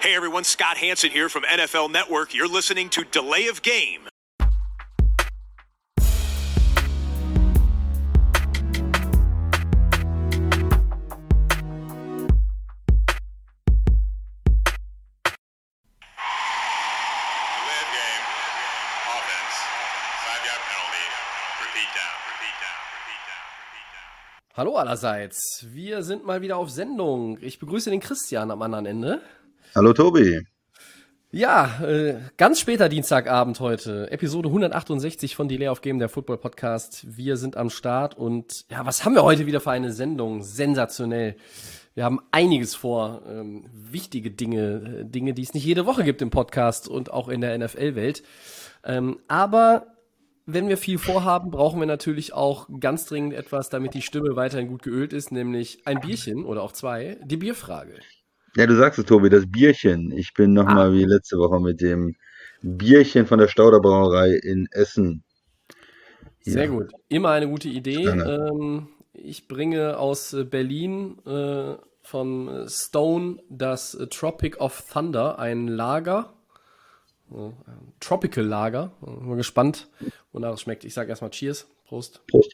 Hey everyone, Scott Hanson here from NFL Network. You're listening to Delay of Game. Hallo allerseits, wir sind mal wieder auf Sendung. Ich begrüße den Christian am anderen Ende. Hallo Tobi. Ja, äh, ganz später Dienstagabend heute, Episode 168 von Delay of Game, der Football Podcast. Wir sind am Start und ja, was haben wir heute wieder für eine Sendung? Sensationell. Wir haben einiges vor, ähm, wichtige Dinge, äh, Dinge, die es nicht jede Woche gibt im Podcast und auch in der NFL-Welt. Ähm, aber wenn wir viel vorhaben, brauchen wir natürlich auch ganz dringend etwas, damit die Stimme weiterhin gut geölt ist, nämlich ein Bierchen oder auch zwei, die Bierfrage. Ja, du sagst es, Tobi, das Bierchen. Ich bin nochmal wie letzte Woche mit dem Bierchen von der Stauderbrauerei in Essen. Sehr Ja. gut. Immer eine gute Idee. Ähm, ich bringe aus äh, Berlin äh, von Stone das Tropic of Thunder, ein Lager. Ein Tropical Lager. Bin mal gespannt, wonach es schmeckt. Ich sage erstmal Cheers. Prost. Prost.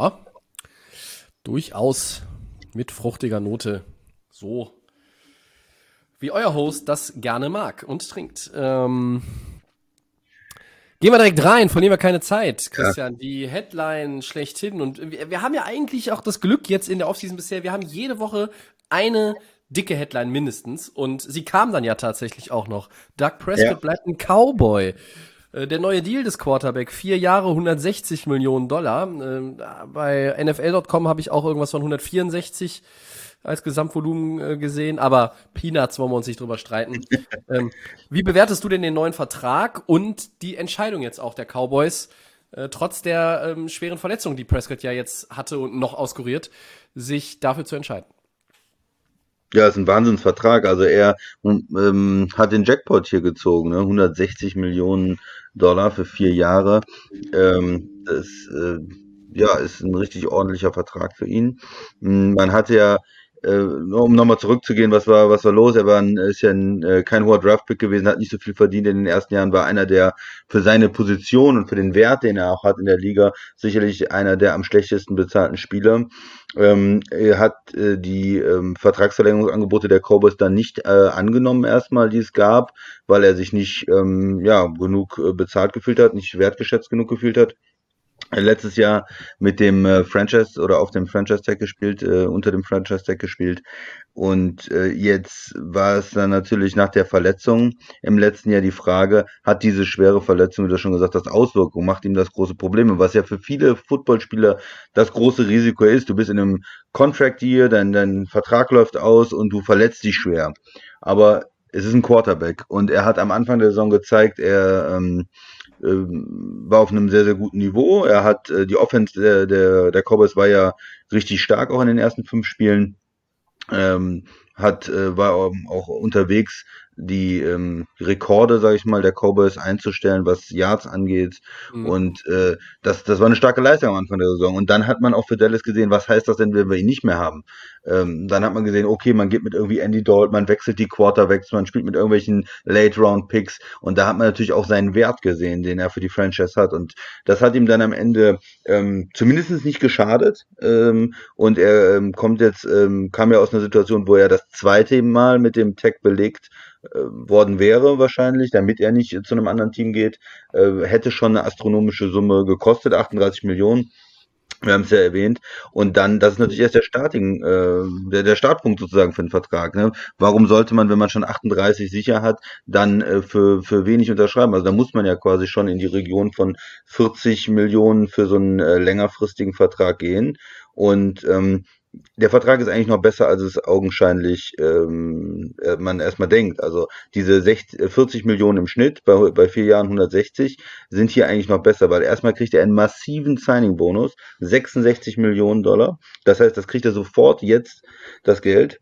Ja. Durchaus mit fruchtiger Note. So. Wie euer Host das gerne mag und trinkt. Ähm, gehen wir direkt rein, verlieren wir keine Zeit, Christian. Die Headline schlechthin. Und wir, wir haben ja eigentlich auch das Glück jetzt in der Offseason bisher, wir haben jede Woche eine dicke Headline mindestens. Und sie kam dann ja tatsächlich auch noch. Doug Prescott Ja. bleibt ein Cowboy. Äh, Der neue Deal des Quarterback, vier Jahre, 160 Millionen Dollar. Ähm, Bei NFL.com habe ich auch irgendwas von 164 als Gesamtvolumen äh, gesehen, aber Peanuts wollen wir uns nicht drüber streiten. ähm, wie bewertest du denn den neuen Vertrag und die Entscheidung jetzt auch der Cowboys, äh, trotz der ähm, schweren Verletzung, die Prescott ja jetzt hatte und noch auskuriert, sich dafür zu entscheiden? Ja, ist ein Wahnsinnsvertrag. Also er ähm, hat den Jackpot hier gezogen, ne? 160 Millionen Dollar für vier Jahre. Ähm, das äh, ja, ist ein richtig ordentlicher Vertrag für ihn. Mm, Man hatte ja, äh, um nochmal zurückzugehen, was war, was war los? Er war ein, ist ja ein, äh, kein hoher Draftpick gewesen, hat nicht so viel verdient in den ersten Jahren, war einer der für seine Position und für den Wert, den er auch hat in der Liga, sicherlich einer der am schlechtesten bezahlten Spieler. Ähm, er hat äh, die ähm, Vertragsverlängerungsangebote der Cowboys dann nicht äh, angenommen erstmal, die es gab, weil er sich nicht ähm, ja, genug äh, bezahlt gefühlt hat, nicht wertgeschätzt genug gefühlt hat. Hat Letztes Jahr mit dem äh, Franchise oder auf dem Franchise Tag gespielt, äh, unter dem Franchise Tag gespielt. Und äh, jetzt war es dann natürlich nach der Verletzung im letzten Jahr die Frage, hat diese schwere Verletzung, wie du schon gesagt hast, Auswirkungen, macht ihm das große Probleme, was ja für viele Footballspieler das große Risiko ist. Du bist in einem Contract Year, dein, dein Vertrag läuft aus und du verletzt dich schwer. Aber es ist ein Quarterback und er hat am Anfang der Saison gezeigt, er ähm, war auf einem sehr, sehr guten Niveau. Er hat äh, die Offense der, der, der Cowboys war ja richtig stark auch in den ersten fünf Spielen. Ähm, hat äh, war ähm, auch unterwegs die ähm, Rekorde, sage ich mal, der Cowboys einzustellen, was Yards angeht. Mhm. Und äh, das, das war eine starke Leistung am Anfang der Saison. Und dann hat man auch für Dallas gesehen, was heißt das denn, wenn wir ihn nicht mehr haben? Ähm, dann hat man gesehen, okay, man geht mit irgendwie Andy Dalton, man wechselt die Quarterbacks, man spielt mit irgendwelchen Late-Round-Picks. Und da hat man natürlich auch seinen Wert gesehen, den er für die Franchise hat. Und das hat ihm dann am Ende ähm, zumindest nicht geschadet. Ähm, und er ähm, kommt jetzt, ähm, kam ja aus einer Situation, wo er das zweite Mal mit dem Tag belegt worden wäre wahrscheinlich, damit er nicht zu einem anderen Team geht, äh, hätte schon eine astronomische Summe gekostet, 38 Millionen. Wir haben es ja erwähnt. Und dann, das ist natürlich erst der Starting, äh, der, der Startpunkt sozusagen für den Vertrag. Ne? Warum sollte man, wenn man schon 38 sicher hat, dann äh, für, für wenig unterschreiben? Also da muss man ja quasi schon in die Region von 40 Millionen für so einen äh, längerfristigen Vertrag gehen. Und ähm, der Vertrag ist eigentlich noch besser, als es augenscheinlich ähm, äh, man erstmal denkt. Also diese 60, äh, 40 Millionen im Schnitt, bei, bei vier Jahren 160, sind hier eigentlich noch besser, weil erstmal kriegt er einen massiven Signing-Bonus, 66 Millionen Dollar. Das heißt, das kriegt er sofort jetzt das Geld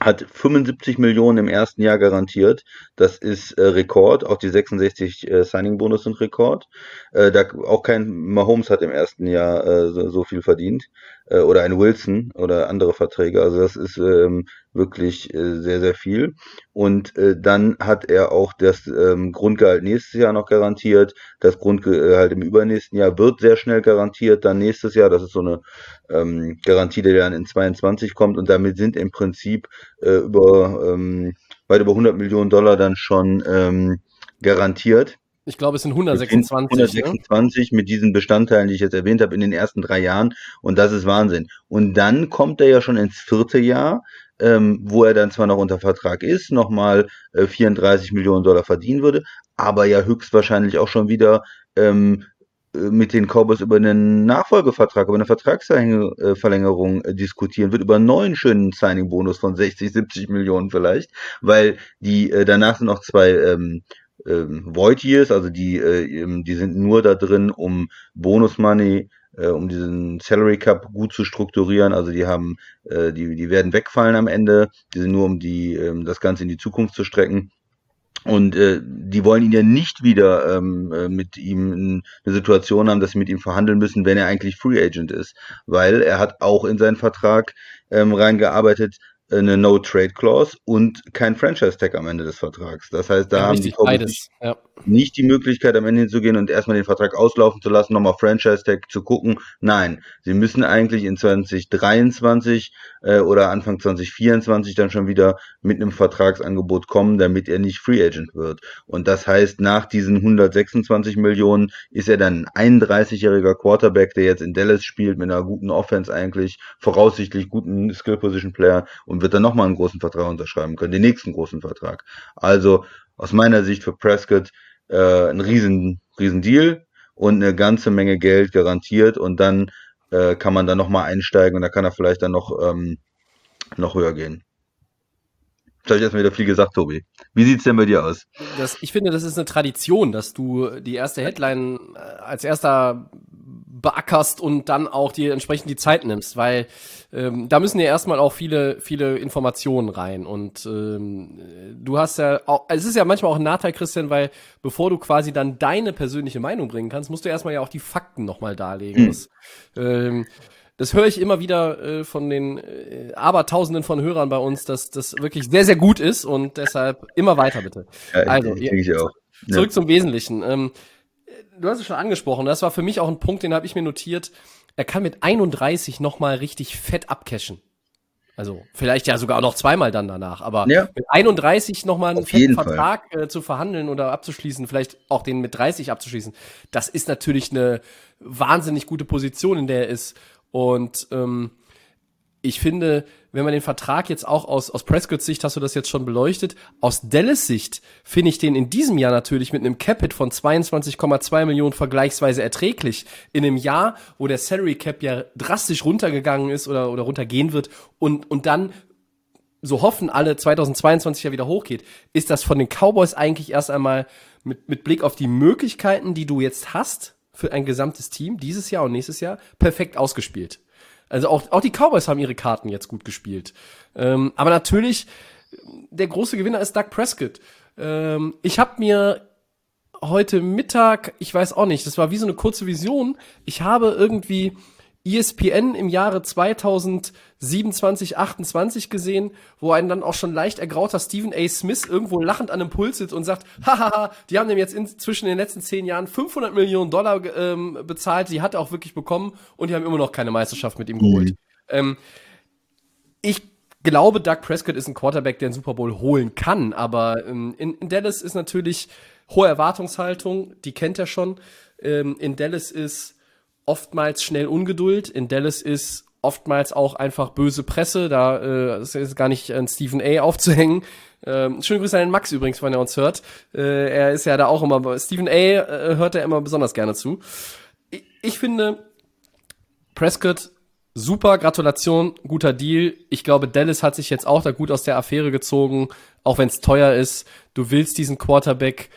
hat 75 Millionen im ersten Jahr garantiert. Das ist äh, Rekord. Auch die 66 äh, Signing-Bonus sind Rekord. Äh, da, auch kein Mahomes hat im ersten Jahr äh, so, so viel verdient. Äh, oder ein Wilson oder andere Verträge. Also das ist ähm, wirklich äh, sehr, sehr viel. Und äh, dann hat er auch das ähm, Grundgehalt nächstes Jahr noch garantiert. Das Grundgehalt im übernächsten Jahr wird sehr schnell garantiert. Dann nächstes Jahr, das ist so eine ähm, Garantie, die dann in 22 kommt. Und damit sind im Prinzip äh, über ähm, weit über 100 Millionen Dollar dann schon ähm, garantiert. Ich glaube, es sind 126. 126 ne? mit diesen Bestandteilen, die ich jetzt erwähnt habe, in den ersten drei Jahren. Und das ist Wahnsinn. Und dann kommt er ja schon ins vierte Jahr, ähm, wo er dann zwar noch unter Vertrag ist, nochmal äh, 34 Millionen Dollar verdienen würde, aber ja höchstwahrscheinlich auch schon wieder ähm, äh, mit den Cowboys über einen Nachfolgevertrag, über eine Vertragsverlängerung äh, diskutieren wird, über einen neuen schönen Signing-Bonus von 60, 70 Millionen vielleicht, weil die äh, danach sind noch zwei ähm, ähm, Void Years, also die, äh, die sind nur da drin, um Bonus Money, äh, um diesen Salary Cup gut zu strukturieren. Also die haben, äh, die, die werden wegfallen am Ende. Die sind nur, um die, ähm, das Ganze in die Zukunft zu strecken. Und äh, die wollen ihn ja nicht wieder ähm, äh, mit ihm eine Situation haben, dass sie mit ihm verhandeln müssen, wenn er eigentlich Free Agent ist. Weil er hat auch in seinen Vertrag ähm, reingearbeitet, eine No-Trade-Clause und kein Franchise-Tag am Ende des Vertrags. Das heißt, da ja, haben die beides. Ja. Nicht die Möglichkeit, am Ende hinzugehen und erstmal den Vertrag auslaufen zu lassen, nochmal Franchise-Tag zu gucken. Nein, sie müssen eigentlich in 2023 äh, oder Anfang 2024 dann schon wieder mit einem Vertragsangebot kommen, damit er nicht Free Agent wird. Und das heißt, nach diesen 126 Millionen ist er dann ein 31-jähriger Quarterback, der jetzt in Dallas spielt, mit einer guten Offense eigentlich, voraussichtlich guten Skill-Position-Player und wird dann nochmal einen großen Vertrag unterschreiben können, den nächsten großen Vertrag. Also aus meiner Sicht für Prescott äh, ein riesen, riesen Deal und eine ganze Menge Geld garantiert und dann äh, kann man dann nochmal einsteigen und da kann er vielleicht dann noch, ähm, noch höher gehen. Jetzt habe ich erstmal wieder viel gesagt, Tobi. Wie sieht's denn bei dir aus? Das, ich finde, das ist eine Tradition, dass du die erste Headline äh, als erster beackerst und dann auch dir entsprechend die Zeit nimmst, weil ähm, da müssen ja erstmal auch viele, viele Informationen rein. Und ähm, du hast ja auch, es ist ja manchmal auch ein Nachteil, Christian, weil bevor du quasi dann deine persönliche Meinung bringen kannst, musst du erstmal ja auch die Fakten nochmal darlegen. Mhm. Das, ähm, das höre ich immer wieder äh, von den äh, Abertausenden von Hörern bei uns, dass das wirklich sehr, sehr gut ist und deshalb immer weiter bitte. Ja, also, ich, ich auch. Zurück ja. zum Wesentlichen. Ähm, du hast es schon angesprochen, das war für mich auch ein Punkt, den habe ich mir notiert. Er kann mit 31 nochmal richtig fett abcashen. Also vielleicht ja sogar auch noch zweimal dann danach, aber ja. mit 31 nochmal einen fetten Vertrag äh, zu verhandeln oder abzuschließen, vielleicht auch den mit 30 abzuschließen, das ist natürlich eine wahnsinnig gute Position, in der er ist. Und ähm, ich finde, wenn man den Vertrag jetzt auch aus, aus Prescotts Sicht, hast du das jetzt schon beleuchtet, aus Dallas Sicht finde ich den in diesem Jahr natürlich mit einem Capit von 22,2 Millionen vergleichsweise erträglich. In einem Jahr, wo der Salary Cap ja drastisch runtergegangen ist oder, oder runtergehen wird und, und dann so hoffen alle 2022 ja wieder hochgeht, ist das von den Cowboys eigentlich erst einmal mit, mit Blick auf die Möglichkeiten, die du jetzt hast für ein gesamtes Team dieses Jahr und nächstes Jahr perfekt ausgespielt. Also auch, auch die Cowboys haben ihre Karten jetzt gut gespielt. Ähm, aber natürlich, der große Gewinner ist Doug Prescott. Ähm, ich habe mir heute Mittag, ich weiß auch nicht, das war wie so eine kurze Vision. Ich habe irgendwie ESPN im Jahre 2027, 28 gesehen, wo ein dann auch schon leicht ergrauter Stephen A. Smith irgendwo lachend an einem Puls sitzt und sagt, hahaha, die haben dem jetzt inzwischen in den letzten zehn Jahren 500 Millionen Dollar ähm, bezahlt, die hat er auch wirklich bekommen und die haben immer noch keine Meisterschaft mit ihm geholt. Mhm. Ähm, ich glaube, Doug Prescott ist ein Quarterback, der einen Super Bowl holen kann, aber ähm, in, in, Dallas ist natürlich hohe Erwartungshaltung, die kennt er schon. Ähm, in Dallas ist oftmals schnell Ungeduld. In Dallas ist oftmals auch einfach böse Presse. Da äh, ist gar nicht an Stephen A. aufzuhängen. Ähm, schöne Grüße an den Max übrigens, wenn er uns hört. Äh, er ist ja da auch immer, Stephen A. Äh, hört er immer besonders gerne zu. Ich, ich finde, Prescott, super, Gratulation, guter Deal. Ich glaube, Dallas hat sich jetzt auch da gut aus der Affäre gezogen, auch wenn es teuer ist. Du willst diesen Quarterback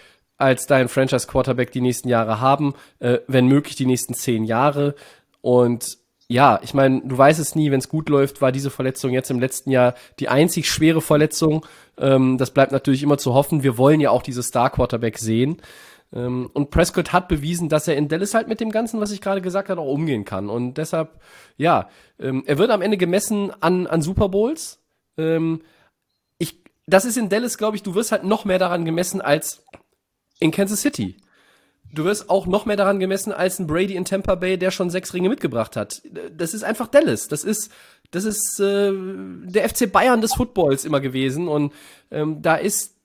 als dein Franchise-Quarterback die nächsten Jahre haben, äh, wenn möglich die nächsten zehn Jahre. Und ja, ich meine, du weißt es nie, wenn es gut läuft, war diese Verletzung jetzt im letzten Jahr die einzig schwere Verletzung. Ähm, das bleibt natürlich immer zu hoffen. Wir wollen ja auch diese Star-Quarterback sehen. Ähm, und Prescott hat bewiesen, dass er in Dallas halt mit dem Ganzen, was ich gerade gesagt habe, auch umgehen kann. Und deshalb, ja, ähm, er wird am Ende gemessen an, an Super Bowls. Ähm, ich, das ist in Dallas, glaube ich, du wirst halt noch mehr daran gemessen als in Kansas City. Du wirst auch noch mehr daran gemessen als ein Brady in Tampa Bay, der schon sechs Ringe mitgebracht hat. Das ist einfach Dallas. Das ist, das ist äh, der FC Bayern des Footballs immer gewesen. Und ähm, da ist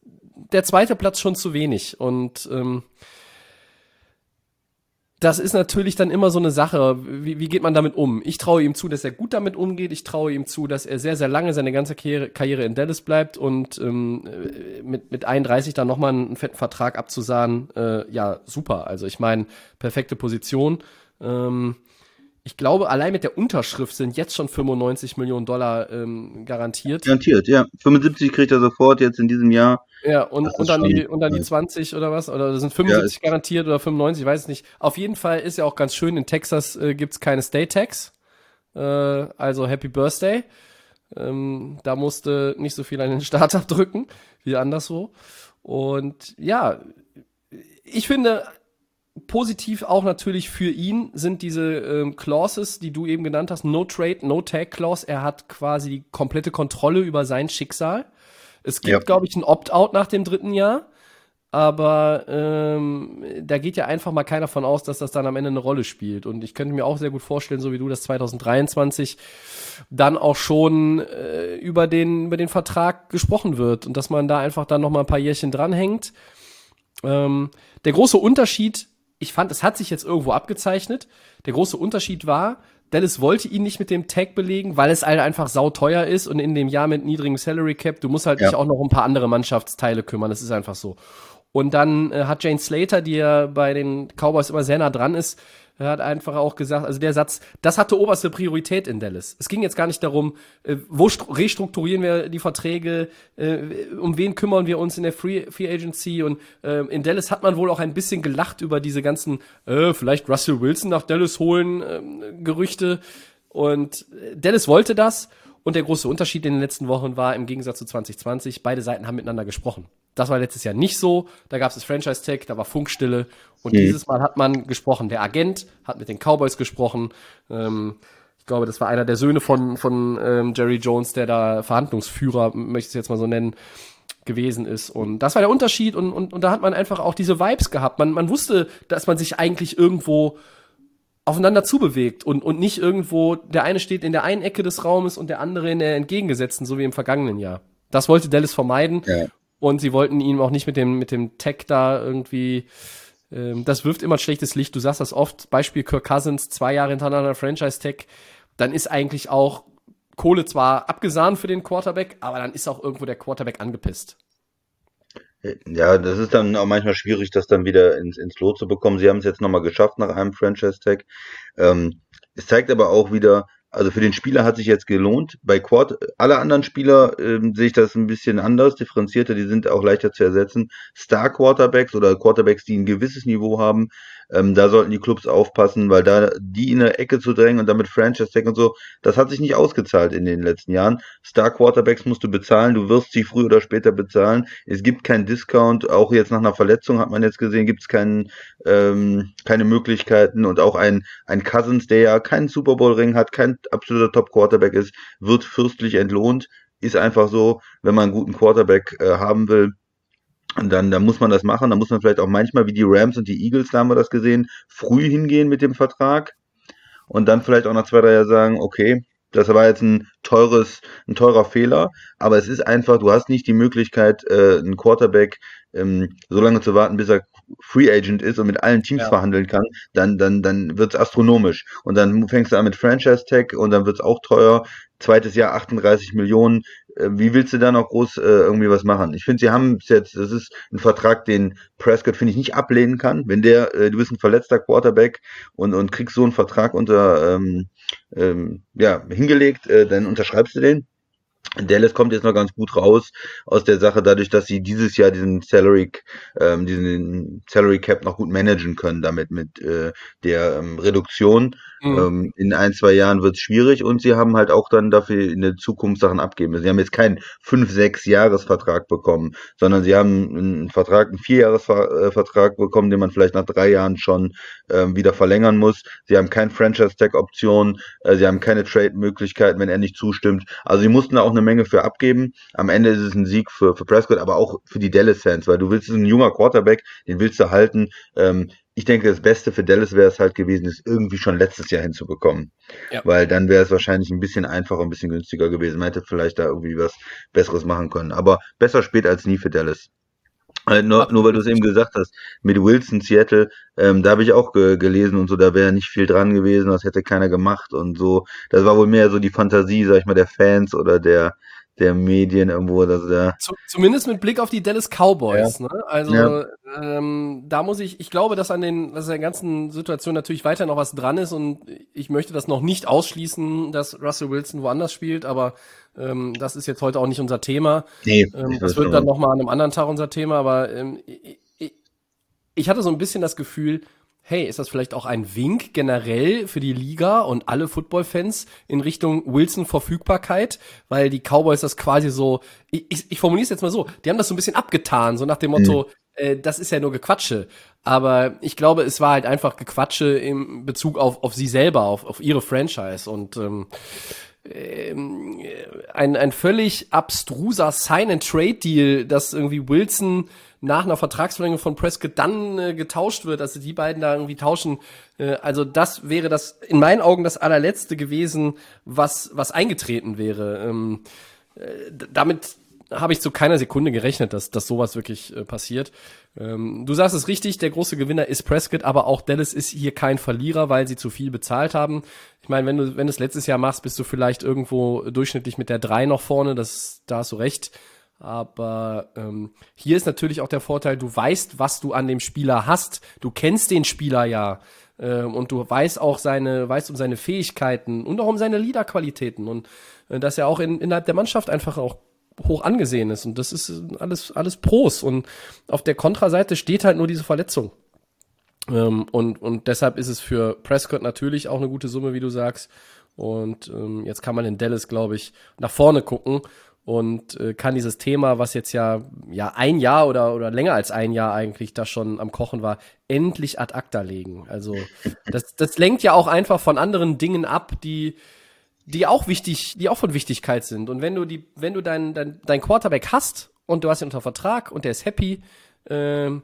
der zweite Platz schon zu wenig. Und ähm, das ist natürlich dann immer so eine Sache. Wie, wie geht man damit um? Ich traue ihm zu, dass er gut damit umgeht. Ich traue ihm zu, dass er sehr, sehr lange seine ganze Karriere, in Dallas bleibt und ähm, mit, mit 31 dann nochmal einen fetten Vertrag abzusahnen. Äh, ja, super. Also ich meine, perfekte Position. Ähm, ich glaube, allein mit der Unterschrift sind jetzt schon 95 Millionen Dollar ähm, garantiert. Garantiert, ja. 75 kriegt er sofort jetzt in diesem Jahr. Ja, und, und, dann die, und dann die 20 oder was? Oder sind 75 ja, garantiert oder 95, ich weiß es nicht. Auf jeden Fall ist ja auch ganz schön, in Texas äh, es keine State Tax. Äh, also Happy Birthday. Ähm, da musste nicht so viel an den Start abdrücken, wie anderswo. Und ja, ich finde, positiv auch natürlich für ihn sind diese ähm, Clauses, die du eben genannt hast, No Trade, No Tag Clause. Er hat quasi die komplette Kontrolle über sein Schicksal. Es gibt, ja. glaube ich, ein Opt-out nach dem dritten Jahr. Aber ähm, da geht ja einfach mal keiner von aus, dass das dann am Ende eine Rolle spielt. Und ich könnte mir auch sehr gut vorstellen, so wie du, dass 2023 dann auch schon äh, über, den, über den Vertrag gesprochen wird und dass man da einfach dann noch mal ein paar Jährchen dranhängt. Ähm, der große Unterschied ich fand, es hat sich jetzt irgendwo abgezeichnet. Der große Unterschied war, Dallas wollte ihn nicht mit dem Tag belegen, weil es halt einfach sauteuer ist und in dem Jahr mit niedrigem Salary Cap, du musst halt ja. dich auch noch um ein paar andere Mannschaftsteile kümmern. Das ist einfach so. Und dann äh, hat Jane Slater, die ja bei den Cowboys immer sehr nah dran ist, hat einfach auch gesagt, also der Satz, das hatte oberste Priorität in Dallas. Es ging jetzt gar nicht darum, äh, wo restrukturieren wir die Verträge, äh, um wen kümmern wir uns in der Free, Free Agency und äh, in Dallas hat man wohl auch ein bisschen gelacht über diese ganzen, äh, vielleicht Russell Wilson nach Dallas holen, äh, Gerüchte. Und äh, Dallas wollte das. Und der große Unterschied in den letzten Wochen war, im Gegensatz zu 2020, beide Seiten haben miteinander gesprochen. Das war letztes Jahr nicht so. Da gab es das Franchise-Tag, da war Funkstille. Und mhm. dieses Mal hat man gesprochen. Der Agent hat mit den Cowboys gesprochen. Ähm, ich glaube, das war einer der Söhne von, von ähm, Jerry Jones, der da Verhandlungsführer, möchte ich es jetzt mal so nennen, gewesen ist. Und das war der Unterschied. Und, und, und da hat man einfach auch diese Vibes gehabt. Man, man wusste, dass man sich eigentlich irgendwo aufeinander zubewegt und, und nicht irgendwo, der eine steht in der einen Ecke des Raumes und der andere in der entgegengesetzten, so wie im vergangenen Jahr. Das wollte Dallas vermeiden. Ja. Und sie wollten ihn auch nicht mit dem, mit dem Tech da irgendwie, ähm, das wirft immer ein schlechtes Licht. Du sagst das oft, Beispiel Kirk Cousins, zwei Jahre hintereinander Franchise-Tech, dann ist eigentlich auch Kohle zwar abgesahnt für den Quarterback, aber dann ist auch irgendwo der Quarterback angepisst. Ja, das ist dann auch manchmal schwierig, das dann wieder ins, ins Lot zu bekommen. Sie haben es jetzt nochmal geschafft nach einem Franchise-Tag. Ähm, es zeigt aber auch wieder, also für den Spieler hat sich jetzt gelohnt. Bei Quad, alle anderen Spieler ähm, sehe ich das ein bisschen anders, differenzierter, die sind auch leichter zu ersetzen. Star Quarterbacks oder Quarterbacks, die ein gewisses Niveau haben, ähm, da sollten die Clubs aufpassen, weil da die in der Ecke zu drängen und damit Franchise Tag und so, das hat sich nicht ausgezahlt in den letzten Jahren. Star Quarterbacks musst du bezahlen, du wirst sie früher oder später bezahlen. Es gibt keinen Discount, auch jetzt nach einer Verletzung hat man jetzt gesehen, gibt es keinen, ähm, keine Möglichkeiten und auch ein, ein Cousins, der ja keinen Super Bowl Ring hat, kein absoluter Top Quarterback ist, wird fürstlich entlohnt. Ist einfach so, wenn man einen guten Quarterback äh, haben will, dann, dann muss man das machen. Dann muss man vielleicht auch manchmal, wie die Rams und die Eagles, da haben wir das gesehen, früh hingehen mit dem Vertrag. Und dann vielleicht auch nach zwei, drei Jahren sagen, okay, das war jetzt ein teures, ein teurer Fehler, aber es ist einfach, du hast nicht die Möglichkeit, äh, einen Quarterback ähm, so lange zu warten, bis er Free Agent ist und mit allen Teams ja. verhandeln kann, dann, dann, dann wird's astronomisch. Und dann fängst du an mit Franchise Tag und dann wird's auch teuer. Zweites Jahr 38 Millionen. Äh, wie willst du da noch groß äh, irgendwie was machen? Ich finde, sie haben jetzt, das ist ein Vertrag, den Prescott, finde ich, nicht ablehnen kann. Wenn der, äh, du bist ein verletzter Quarterback und, und kriegst so einen Vertrag unter, ähm, ähm, ja, hingelegt, äh, dann unterschreibst du den. Dallas kommt jetzt noch ganz gut raus aus der Sache, dadurch, dass sie dieses Jahr diesen Salary, ähm, diesen Salary Cap noch gut managen können, damit mit äh, der ähm, Reduktion. Mhm. Ähm, in ein, zwei Jahren wird es schwierig und sie haben halt auch dann dafür in der Zukunft Sachen abgeben. Sie haben jetzt keinen fünf, sechs Jahresvertrag bekommen, sondern sie haben einen Vertrag, einen Vierjahresvertrag bekommen, den man vielleicht nach drei Jahren schon ähm, wieder verlängern muss. Sie haben keine Franchise-Tag-Option, äh, sie haben keine Trade-Möglichkeiten, wenn er nicht zustimmt. Also sie mussten da auch eine Menge für abgeben. Am Ende ist es ein Sieg für, für Prescott, aber auch für die Dallas-Fans, weil du willst, es ist ein junger Quarterback, den willst du halten. Ähm, ich denke, das Beste für Dallas wäre es halt gewesen, es irgendwie schon letztes Jahr hinzubekommen. Ja. Weil dann wäre es wahrscheinlich ein bisschen einfacher, ein bisschen günstiger gewesen. Man hätte vielleicht da irgendwie was Besseres machen können. Aber besser spät als nie für Dallas. Äh, nur, nur weil du es eben gesagt hast, mit Wilson, Seattle, ähm, da habe ich auch ge gelesen und so, da wäre nicht viel dran gewesen, das hätte keiner gemacht und so. Das war wohl mehr so die Fantasie, sag ich mal, der Fans oder der, der Medien irgendwo. Also der Zumindest mit Blick auf die Dallas Cowboys. Ja. Ne? Also ja. ähm, da muss ich, ich glaube, dass an den, dass der ganzen Situation natürlich weiter noch was dran ist und ich möchte das noch nicht ausschließen, dass Russell Wilson woanders spielt, aber ähm, das ist jetzt heute auch nicht unser Thema. Nee, ähm, das wird dann noch mal an einem anderen Tag unser Thema, aber ähm, ich, ich hatte so ein bisschen das Gefühl, hey, ist das vielleicht auch ein Wink generell für die Liga und alle Football-Fans in Richtung Wilson-Verfügbarkeit? Weil die Cowboys das quasi so, ich, ich, ich formuliere es jetzt mal so, die haben das so ein bisschen abgetan, so nach dem Motto, mhm. äh, das ist ja nur Gequatsche. Aber ich glaube, es war halt einfach Gequatsche im Bezug auf, auf sie selber, auf, auf ihre Franchise. Und ähm, ähm, ein, ein völlig abstruser Sign-and-Trade-Deal, dass irgendwie Wilson nach einer Vertragsverlängerung von Prescott dann äh, getauscht wird, also die beiden da irgendwie tauschen. Äh, also das wäre das in meinen Augen das allerletzte gewesen, was was eingetreten wäre. Ähm, äh, damit habe ich zu keiner Sekunde gerechnet, dass, dass sowas wirklich äh, passiert. Ähm, du sagst es richtig, der große Gewinner ist Prescott, aber auch Dallas ist hier kein Verlierer, weil sie zu viel bezahlt haben. Ich meine, wenn du, wenn du es letztes Jahr machst, bist du vielleicht irgendwo durchschnittlich mit der 3 noch vorne, das, da hast du recht. Aber ähm, hier ist natürlich auch der Vorteil, du weißt, was du an dem Spieler hast. Du kennst den Spieler ja. Äh, und du weißt auch seine, weißt um seine Fähigkeiten und auch um seine Leaderqualitäten. Und äh, dass er auch in, innerhalb der Mannschaft einfach auch hoch angesehen ist. Und das ist alles, alles Pros. Und auf der Kontraseite steht halt nur diese Verletzung. Ähm, und, und deshalb ist es für Prescott natürlich auch eine gute Summe, wie du sagst. Und ähm, jetzt kann man in Dallas, glaube ich, nach vorne gucken und äh, kann dieses Thema, was jetzt ja ja ein Jahr oder oder länger als ein Jahr eigentlich da schon am Kochen war, endlich ad acta legen. Also das das lenkt ja auch einfach von anderen Dingen ab, die die auch wichtig, die auch von Wichtigkeit sind. Und wenn du die, wenn du dein dein, dein Quarterback hast und du hast ihn unter Vertrag und der ist happy, ähm,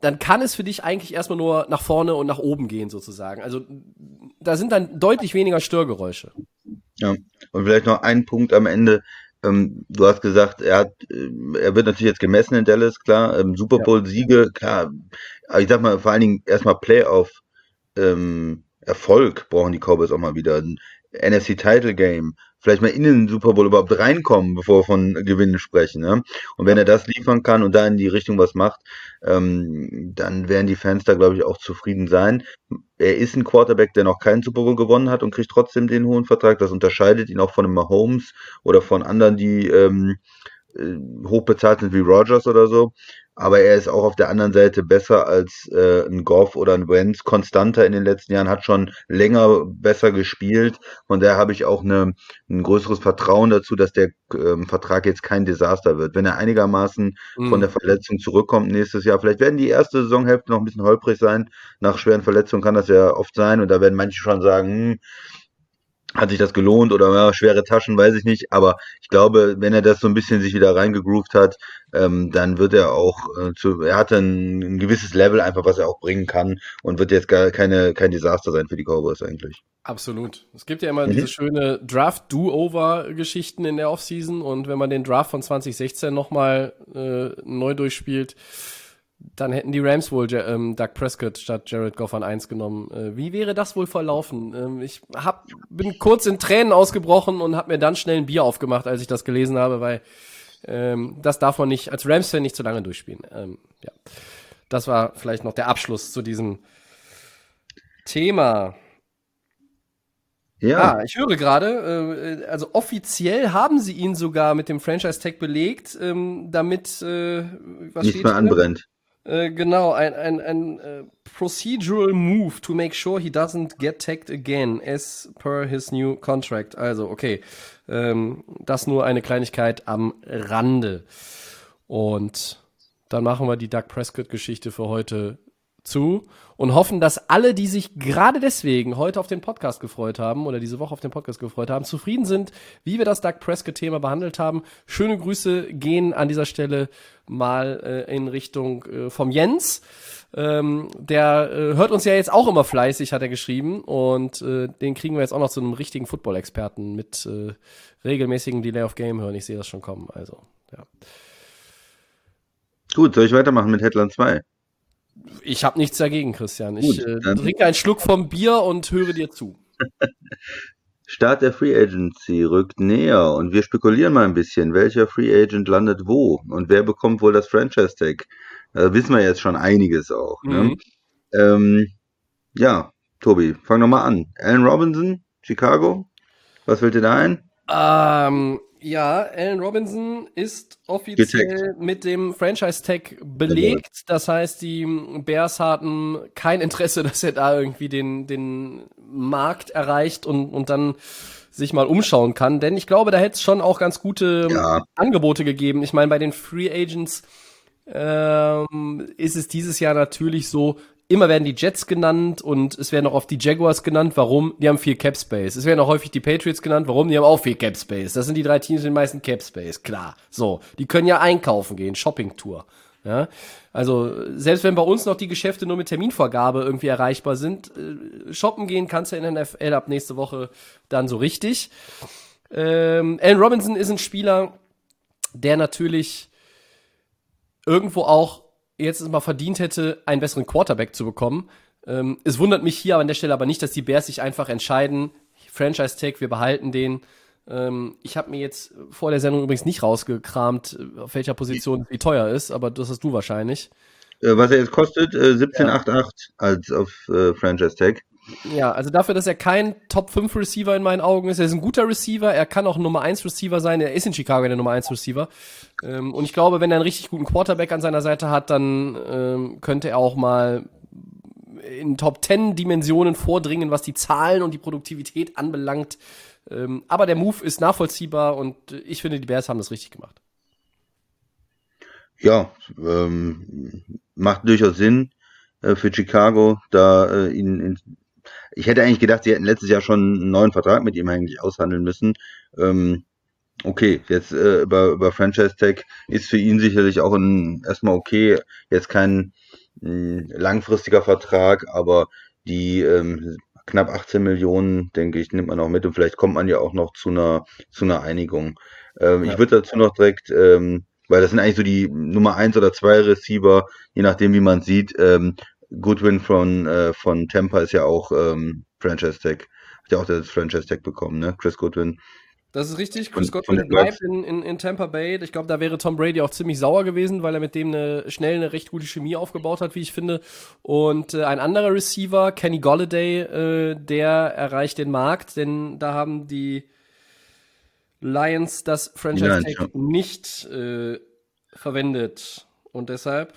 dann kann es für dich eigentlich erstmal nur nach vorne und nach oben gehen sozusagen. Also da sind dann deutlich weniger Störgeräusche. Ja, und vielleicht noch ein Punkt am Ende. Ähm, du hast gesagt, er hat, äh, er wird natürlich jetzt gemessen in Dallas, klar. Ähm, Super Bowl-Siege, klar. Aber ich sag mal, vor allen Dingen erstmal Playoff ähm, Erfolg brauchen die Cowboys auch mal wieder. Ein NFC Title Game, vielleicht mal in den Super Bowl überhaupt reinkommen, bevor wir von Gewinnen sprechen. Ne? Und wenn er das liefern kann und da in die Richtung was macht, ähm, dann werden die Fans da, glaube ich, auch zufrieden sein. Er ist ein Quarterback, der noch keinen Super Bowl gewonnen hat und kriegt trotzdem den hohen Vertrag. Das unterscheidet ihn auch von einem Mahomes oder von anderen, die ähm, äh, hochbezahlt sind wie Rogers oder so aber er ist auch auf der anderen Seite besser als äh, ein Goff oder ein Wentz, konstanter in den letzten Jahren, hat schon länger besser gespielt und da habe ich auch eine, ein größeres Vertrauen dazu, dass der ähm, Vertrag jetzt kein Desaster wird. Wenn er einigermaßen mhm. von der Verletzung zurückkommt nächstes Jahr, vielleicht werden die erste Saisonhälfte noch ein bisschen holprig sein, nach schweren Verletzungen kann das ja oft sein und da werden manche schon sagen, hm, hat sich das gelohnt oder ja, schwere Taschen, weiß ich nicht. Aber ich glaube, wenn er das so ein bisschen sich wieder reingegroovt hat, ähm, dann wird er auch äh, zu, er hat ein, ein, gewisses Level einfach, was er auch bringen kann und wird jetzt gar keine, kein Desaster sein für die Cowboys eigentlich. Absolut. Es gibt ja immer mhm. diese schöne Draft-Do-Over-Geschichten in der Offseason und wenn man den Draft von 2016 nochmal äh, neu durchspielt, dann hätten die Rams wohl ähm, Doug Prescott statt Jared Goff an 1 genommen. Äh, wie wäre das wohl verlaufen? Ähm, ich hab, bin kurz in Tränen ausgebrochen und habe mir dann schnell ein Bier aufgemacht, als ich das gelesen habe, weil ähm, das darf man nicht als Rams-Fan nicht zu lange durchspielen. Ähm, ja. Das war vielleicht noch der Abschluss zu diesem Thema. Ja. Ah, ich höre gerade, äh, also offiziell haben sie ihn sogar mit dem Franchise-Tag belegt, ähm, damit äh, was nicht mehr anbrennt. Äh, genau, ein, ein, ein äh, procedural move to make sure he doesn't get tagged again as per his new contract. Also, okay, ähm, das nur eine Kleinigkeit am Rande. Und dann machen wir die Doug Prescott-Geschichte für heute zu und hoffen, dass alle, die sich gerade deswegen heute auf den Podcast gefreut haben oder diese Woche auf den Podcast gefreut haben, zufrieden sind, wie wir das Doug Prescott-Thema behandelt haben. Schöne Grüße gehen an dieser Stelle mal äh, in Richtung äh, vom Jens. Ähm, der äh, hört uns ja jetzt auch immer fleißig, hat er geschrieben. Und äh, den kriegen wir jetzt auch noch zu einem richtigen Football-Experten mit äh, regelmäßigen Delay of Game hören. Ich sehe das schon kommen. Also, ja. Gut, soll ich weitermachen mit Headland 2? Ich habe nichts dagegen, Christian. Ich Gut, äh, trinke einen Schluck vom Bier und höre dir zu. Start der Free Agency rückt näher und wir spekulieren mal ein bisschen, welcher Free Agent landet wo und wer bekommt wohl das Franchise Tag. Da wissen wir jetzt schon einiges auch. Ne? Mhm. Ähm, ja, Tobi, fang nochmal an. Allen Robinson, Chicago, was fällt dir da ein? Ähm, ja, Allen Robinson ist offiziell Getaggt. mit dem Franchise-Tag belegt. Das heißt, die Bears hatten kein Interesse, dass er da irgendwie den, den Markt erreicht und, und dann sich mal umschauen kann. Denn ich glaube, da hätte es schon auch ganz gute ja. Angebote gegeben. Ich meine, bei den Free Agents ähm, ist es dieses Jahr natürlich so, immer werden die Jets genannt und es werden auch oft die Jaguars genannt. Warum? Die haben viel Cap Space. Es werden auch häufig die Patriots genannt. Warum? Die haben auch viel Cap Space. Das sind die drei Teams mit den meisten Cap Space. Klar. So. Die können ja einkaufen gehen. Shopping Tour. Ja, also selbst wenn bei uns noch die Geschäfte nur mit Terminvorgabe irgendwie erreichbar sind, äh, shoppen gehen kannst du in der NFL ab nächste Woche dann so richtig. Ähm, Allen Robinson ist ein Spieler, der natürlich irgendwo auch jetzt mal verdient hätte, einen besseren Quarterback zu bekommen. Ähm, es wundert mich hier an der Stelle aber nicht, dass die Bears sich einfach entscheiden, Franchise-Tag, wir behalten den. Ähm, ich habe mir jetzt vor der Sendung übrigens nicht rausgekramt, auf welcher Position wie teuer ist, aber das hast du wahrscheinlich. Äh, was er jetzt kostet, äh, 17,88 ja. als auf äh, Franchise-Tag. Ja, also dafür, dass er kein Top 5 Receiver in meinen Augen ist, er ist ein guter Receiver, er kann auch Nummer 1 Receiver sein, er ist in Chicago der Nummer 1 Receiver. Ähm, und ich glaube, wenn er einen richtig guten Quarterback an seiner Seite hat, dann ähm, könnte er auch mal in Top 10 Dimensionen vordringen, was die Zahlen und die Produktivität anbelangt. Ähm, aber der Move ist nachvollziehbar und ich finde, die Bears haben das richtig gemacht. Ja, ähm, macht durchaus Sinn äh, für Chicago, da äh, ihn in, ich hätte eigentlich gedacht, sie hätten letztes Jahr schon einen neuen Vertrag mit ihm eigentlich aushandeln müssen. Ähm, okay, jetzt äh, über, über Franchise Tag ist für ihn sicherlich auch ein, erstmal okay, jetzt kein mh, hm, langfristiger Vertrag, aber die ähm, knapp 18 Millionen, denke ich, nimmt man auch mit und vielleicht kommt man ja auch noch zu einer, zu einer Einigung. Ähm, ja. Ich würde dazu noch direkt, ähm, weil das sind eigentlich so die Nummer eins oder zwei Receiver, je nachdem wie man sieht, ähm, Goodwin von, äh, von Tampa ist ja auch ähm, Franchise Tag. Hat ja auch das Franchise Tag bekommen, ne? Chris Goodwin. Das ist richtig. Chris von, Godwin bleibt in, in, in Tampa Bay. Ich glaube, da wäre Tom Brady auch ziemlich sauer gewesen, weil er mit dem eine, schnell eine recht gute Chemie aufgebaut hat, wie ich finde. Und äh, ein anderer Receiver, Kenny Golladay, äh, der erreicht den Markt, denn da haben die Lions das Franchise Tag nicht äh, verwendet. Und deshalb,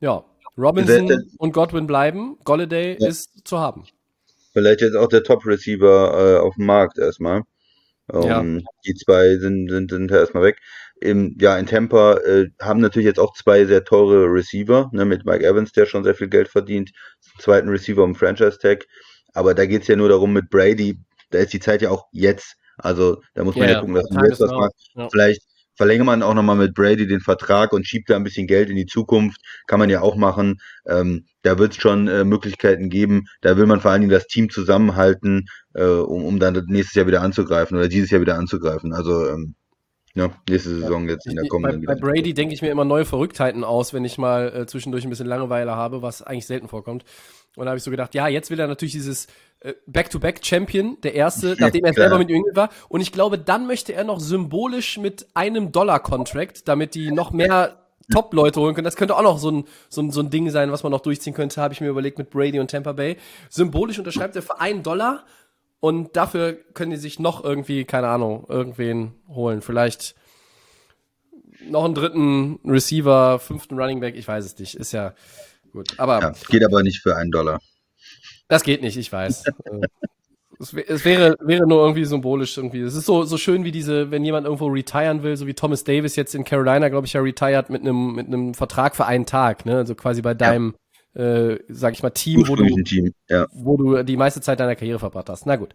ja, Robinson der, und Godwin bleiben. Golladay ja. ist zu haben. Vielleicht jetzt auch der Top-Receiver äh, auf dem Markt erstmal. Um, ja. Die zwei sind, sind, sind erstmal weg. Im, ja, in Tampa äh, haben natürlich jetzt auch zwei sehr teure Receiver, ne, mit Mike Evans, der schon sehr viel Geld verdient, zweiten Receiver im Franchise-Tag. Aber da geht es ja nur darum, mit Brady, da ist die Zeit ja auch jetzt. Also da muss man ja, ja gucken, dass man jetzt was macht. Ja. Vielleicht verlängert man auch nochmal mit Brady den Vertrag und schiebt da ein bisschen Geld in die Zukunft. Kann man ja auch machen. Ähm, da wird es schon äh, Möglichkeiten geben. Da will man vor allen Dingen das Team zusammenhalten, äh, um, um dann nächstes Jahr wieder anzugreifen oder dieses Jahr wieder anzugreifen. Also ähm, ja, nächste Saison jetzt in der kommenden. Bei, bei Brady denke ich mir immer neue Verrücktheiten aus, wenn ich mal äh, zwischendurch ein bisschen Langeweile habe, was eigentlich selten vorkommt. Und da habe ich so gedacht, ja, jetzt will er natürlich dieses äh, Back-to-Back-Champion, der erste, nachdem er selber mit New England war. Und ich glaube, dann möchte er noch symbolisch mit einem Dollar-Contract, damit die noch mehr Top-Leute holen können. Das könnte auch noch so ein, so, ein, so ein Ding sein, was man noch durchziehen könnte, habe ich mir überlegt mit Brady und Tampa Bay. Symbolisch unterschreibt er für einen Dollar Und dafür können die sich noch irgendwie, keine Ahnung, irgendwen holen. Vielleicht noch einen dritten Receiver, fünften Running Back, ich weiß es nicht. Ist ja gut. Aber Ja, geht aber nicht für einen Dollar. das geht nicht, ich weiß. Es, es wäre, wäre nur irgendwie symbolisch irgendwie. Es ist so, so schön wie diese, wenn jemand irgendwo retiren will, so wie Thomas Davis jetzt in Carolina, glaube ich, ja retired mit einem, mit einem Vertrag für einen Tag, ne? Also quasi bei deinem, äh, sag ich mal, Team, wo du, Team. Ja. wo du die meiste Zeit deiner Karriere verbracht hast. Na gut.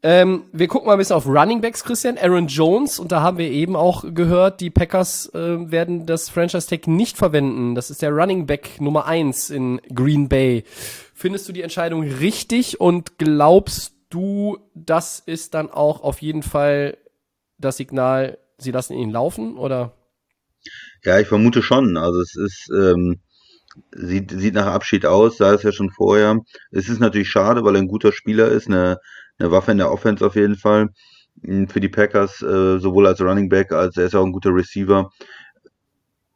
Ähm, wir gucken mal ein bisschen auf Running Backs, Christian. Aaron Jones, und da haben wir eben auch gehört, die Packers äh, werden das Franchise Tag nicht verwenden. Das ist der Running Back Nummer eins in Green Bay. Findest du die Entscheidung richtig und glaubst du, das ist dann auch auf jeden Fall das Signal, sie lassen ihn laufen oder? Ja, ich vermute schon. Also es ist, ähm, sieht, sieht nach Abschied aus, sah es ja schon vorher. Es ist natürlich schade, weil er ein guter Spieler ist, eine, eine Waffe in der Offense auf jeden Fall. mh, Für die Packers, äh, sowohl als Running Back, als er ist auch ein guter Receiver.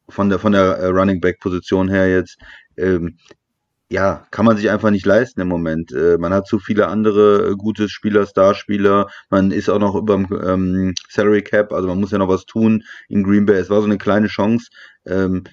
Von der, von der äh, Running Back Position her jetzt. Ähm, ja, kann man sich einfach nicht leisten im Moment. Äh, man hat zu viele andere äh, gute Spieler, Starspieler. Man ist auch noch über dem ähm, Salary Cap, also man muss ja noch was tun in Green Bay. Es war so eine kleine Chance, ähm,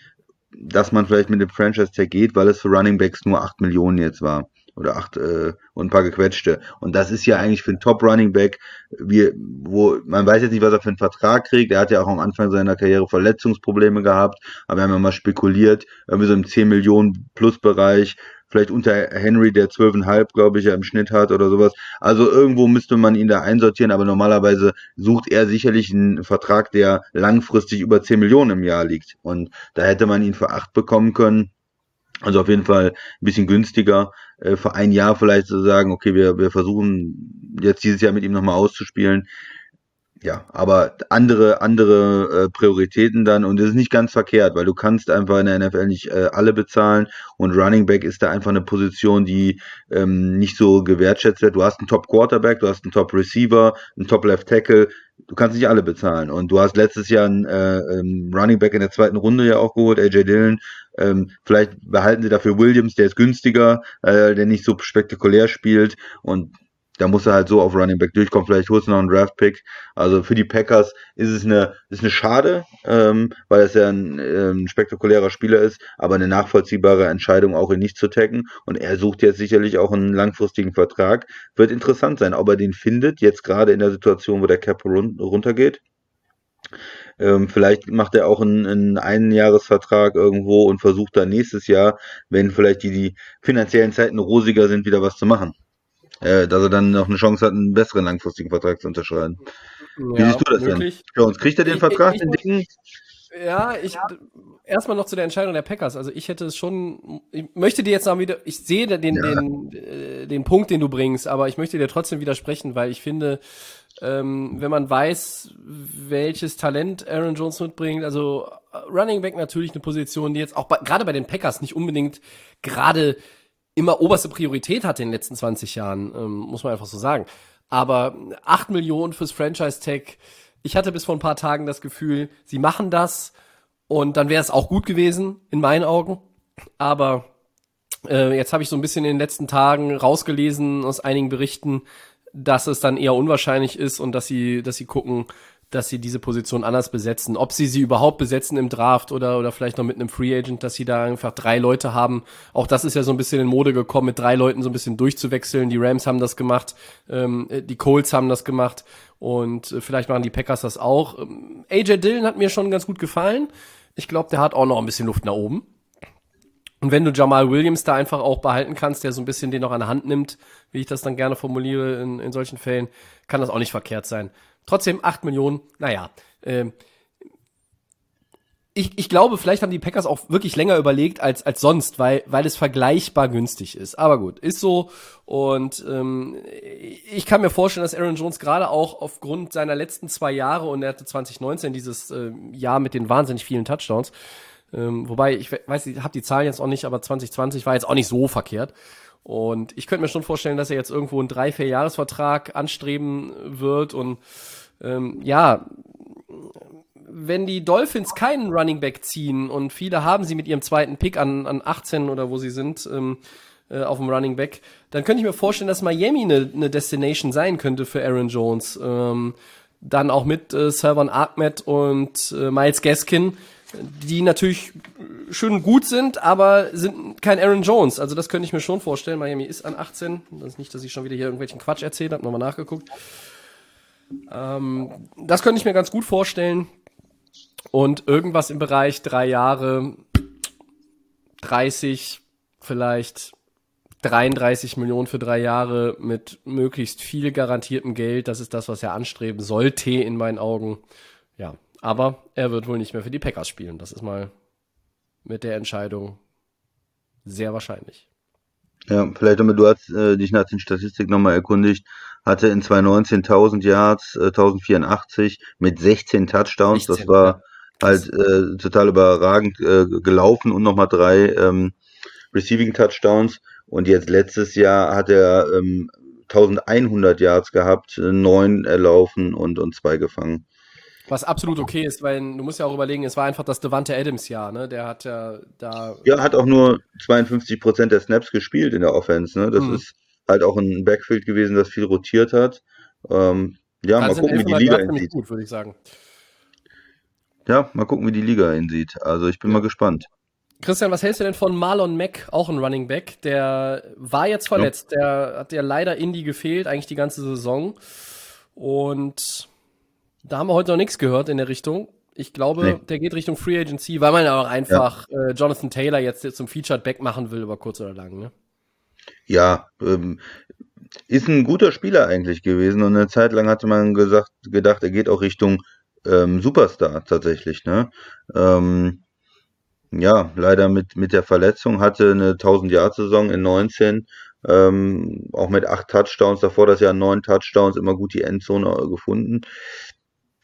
dass man vielleicht mit dem Franchise Tag geht, weil es für Running Backs nur 8 Millionen jetzt war. Oder 8 äh, und ein paar gequetschte. Und das ist ja eigentlich für einen Top Running Back, wie, wo man weiß jetzt nicht, was er für einen Vertrag kriegt. Er hat ja auch am Anfang seiner Karriere Verletzungsprobleme gehabt, aber wir haben ja mal spekuliert, irgendwie so im 10 Millionen plus Bereich, vielleicht unter Henry, der 12,5, glaube ich, ja im Schnitt hat oder sowas. Also irgendwo müsste man ihn da einsortieren, aber normalerweise sucht er sicherlich einen Vertrag, der langfristig über 10 Millionen im Jahr liegt. Und da hätte man ihn für 8 bekommen können. Also auf jeden Fall ein bisschen günstiger. Äh, für ein Jahr vielleicht zu sagen, okay, wir, wir versuchen jetzt dieses Jahr mit ihm nochmal auszuspielen. Ja, aber andere, andere äh, Prioritäten dann und es ist nicht ganz verkehrt, weil du kannst einfach in der NFL nicht äh, alle bezahlen und Running Back ist da einfach eine Position, die ähm, nicht so gewertschätzt wird. Du hast einen Top Quarterback, du hast einen Top Receiver, einen Top Left Tackle, du kannst nicht alle bezahlen und du hast letztes Jahr einen äh, ähm, Running Back in der zweiten Runde ja auch geholt, AJ Dillon. Ähm, vielleicht behalten sie dafür Williams, der ist günstiger, äh, der nicht so spektakulär spielt und da muss er halt so auf Running Back durchkommen. Vielleicht holst du noch einen Draft Pick. Also für die Packers ist es eine, ist eine Schade, ähm, weil es ja ein, ähm, spektakulärer Spieler ist, aber eine nachvollziehbare Entscheidung auch ihn nicht zu taggen. Und er sucht jetzt sicherlich auch einen langfristigen Vertrag. Wird interessant sein, ob er den findet, jetzt gerade in der Situation, wo der Cap run runtergeht. Ähm, vielleicht macht er auch einen, einen Einjahresvertrag irgendwo und versucht dann nächstes Jahr, wenn vielleicht die, die finanziellen Zeiten rosiger sind, wieder was zu machen äh, dass er dann noch eine Chance hat, einen besseren langfristigen Vertrag zu unterschreiben. Wie siehst du das möglich. denn? Jones, kriegt er den Ich- Vertrag, ich- den dicken? Ja, ich erstmal noch zu der Entscheidung der Packers. Also ich hätte es schon, ich möchte dir jetzt noch wieder, ich sehe den, Ja. den, äh, den Punkt, den du bringst, aber ich möchte dir trotzdem widersprechen, weil ich finde, ähm, wenn man weiß, welches Talent Aaron Jones mitbringt, also äh, Running Back natürlich eine Position, die jetzt auch gerade bei den Packers nicht unbedingt gerade immer oberste Priorität hatte in den letzten 20 Jahren, ähm, muss man einfach so sagen. Aber 8 Millionen fürs Franchise-Tag, ich hatte bis vor ein paar Tagen das Gefühl, sie machen das und dann wäre es auch gut gewesen, in meinen Augen. Aber äh, jetzt habe ich so ein bisschen in den letzten Tagen rausgelesen aus einigen Berichten, dass es dann eher unwahrscheinlich ist und dass sie, dass sie gucken, dass sie diese Position anders besetzen. Ob sie sie überhaupt besetzen im Draft oder, oder vielleicht noch mit einem Free Agent, dass sie da einfach drei Leute haben. Auch das ist ja so ein bisschen in Mode gekommen, mit drei Leuten so ein bisschen durchzuwechseln. Die Rams haben das gemacht, ähm, die Colts haben das gemacht und äh, vielleicht machen die Packers das auch. Ähm, AJ Dillon hat mir schon ganz gut gefallen. Ich glaube, der hat auch noch ein bisschen Luft nach oben. Und wenn du Jamal Williams da einfach auch behalten kannst, der so ein bisschen den noch an der Hand nimmt, wie ich das dann gerne formuliere in, in solchen Fällen, kann das auch nicht verkehrt sein. Trotzdem 8 Millionen, naja. Ähm, ich, ich glaube, vielleicht haben die Packers auch wirklich länger überlegt als, als sonst, weil, weil es vergleichbar günstig ist. Aber gut, ist so. Und ähm, ich kann mir vorstellen, dass Aaron Jones gerade auch aufgrund seiner letzten zwei Jahre und er hatte 2019 dieses äh, Jahr mit den wahnsinnig vielen Touchdowns, ähm, wobei, ich we- weiß, ich habe die Zahlen jetzt auch nicht, aber 2020 war jetzt auch nicht so verkehrt. Und ich könnte mir schon vorstellen, dass er jetzt irgendwo einen drei, vier Jahresvertrag anstreben wird. Und ähm, ja, wenn die Dolphins keinen Running Back ziehen und viele haben sie mit ihrem zweiten Pick an, an 18 oder wo sie sind, ähm, äh, auf dem Running Back, dann könnte ich mir vorstellen, dass Miami eine, eine Destination sein könnte für Aaron Jones. Ähm, dann auch mit äh, Salvan Ahmed und äh, Miles Gaskin, die natürlich schön gut sind, aber sind kein Aaron Jones. Also das könnte ich mir schon vorstellen. Miami ist an 18. Das ist nicht, dass ich schon wieder hier irgendwelchen Quatsch erzählt habe, nochmal nachgeguckt. Ähm, das könnte ich mir ganz gut vorstellen. Und irgendwas im Bereich drei Jahre, 30, vielleicht 33 Millionen für drei Jahre mit möglichst viel garantiertem Geld. Das ist das, was er anstreben sollte in meinen Augen. Ja, aber er wird wohl nicht mehr für die Packers spielen. Das ist mal mit der Entscheidung sehr wahrscheinlich. Ja, vielleicht damit du hast äh, dich nach den Statistiken nochmal erkundigt, hatte in 2019 1000 Yards, äh, 1084 mit 16 Touchdowns. 16, das war ja. halt äh, total überragend äh, gelaufen und nochmal drei ähm, Receiving Touchdowns. Und jetzt letztes Jahr hat er ähm, 1100 Yards gehabt, neun erlaufen und, und zwei gefangen. Was absolut okay ist, weil du musst ja auch überlegen, es war einfach das Devante Adams Jahr, ne? Der hat ja da. Ja, hat auch nur 52 Prozent der Snaps gespielt in der Offense, ne? Das mhm. ist halt auch ein Backfield gewesen, das viel rotiert hat. Ähm, ja, also mal gucken, wie die Liga ihn sieht. Gut, würde ich sagen. Ja, mal gucken, wie die Liga ihn sieht. Also ich bin mal gespannt. Christian, was hältst du denn von Marlon Mack, auch ein Running Back? Der war jetzt verletzt. Ja. Der hat ja leider Indy gefehlt, eigentlich die ganze Saison. Und da haben wir heute noch nichts gehört in der Richtung. Ich glaube, nee. der geht Richtung Free Agency, weil man ja auch einfach ja. äh, Jonathan Taylor jetzt zum Featured Back machen will über kurz oder lang. Ne? Ja, ähm, ist ein guter Spieler eigentlich gewesen und eine Zeit lang hatte man gesagt, gedacht, er geht auch Richtung ähm, Superstar tatsächlich. Ne? Ähm, ja, leider mit, mit der Verletzung, hatte eine 1000-Jahr-Saison in 19, ähm, auch mit acht Touchdowns, davor das Jahr neun Touchdowns, immer gut die Endzone gefunden.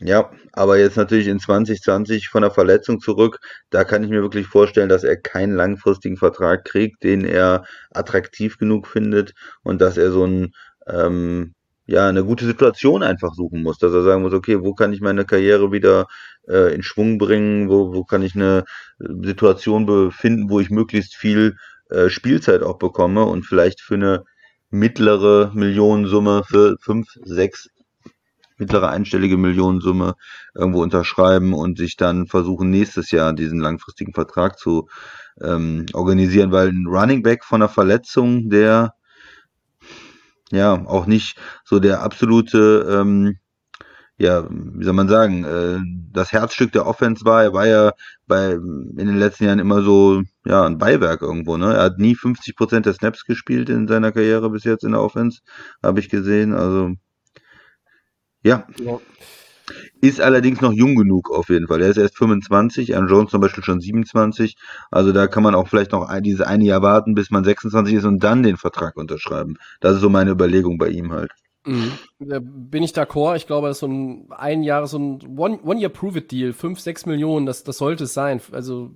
Ja, aber jetzt natürlich in 2020 von der Verletzung zurück, da kann ich mir wirklich vorstellen, dass er keinen langfristigen Vertrag kriegt, den er attraktiv genug findet und dass er so ein ähm, ja, eine gute Situation einfach suchen muss, dass er sagen muss, okay, wo kann ich meine Karriere wieder äh, in Schwung bringen, wo, wo kann ich eine Situation befinden, wo ich möglichst viel äh, Spielzeit auch bekomme und vielleicht für eine mittlere Millionensumme für fünf, sechs mittlere einstellige Millionensumme irgendwo unterschreiben und sich dann versuchen, nächstes Jahr diesen langfristigen Vertrag zu ähm, organisieren, weil ein Running Back von einer Verletzung, der ja, auch nicht so der absolute, ähm, ja, wie soll man sagen, äh, das Herzstück der Offense war. Er war ja bei in den letzten Jahren immer so, ja, ein Beiwerk irgendwo, ne? Er hat nie 50 Prozent der Snaps gespielt in seiner Karriere bis jetzt in der Offense, habe ich gesehen. Also ja. ja. Ist allerdings noch jung genug auf jeden Fall. Er ist erst 25, Aaron Jones zum Beispiel schon 27. Also da kann man auch vielleicht noch ein, dieses eine Jahr warten, bis man 26 ist und dann den Vertrag unterschreiben. Das ist so meine Überlegung bei ihm halt. Mhm. Bin ich d'accord. Ich glaube, das ist so ein ein Jahr, so ein One-Year-Prove-It-Deal, 5, 6 Millionen, das, das sollte es sein. Also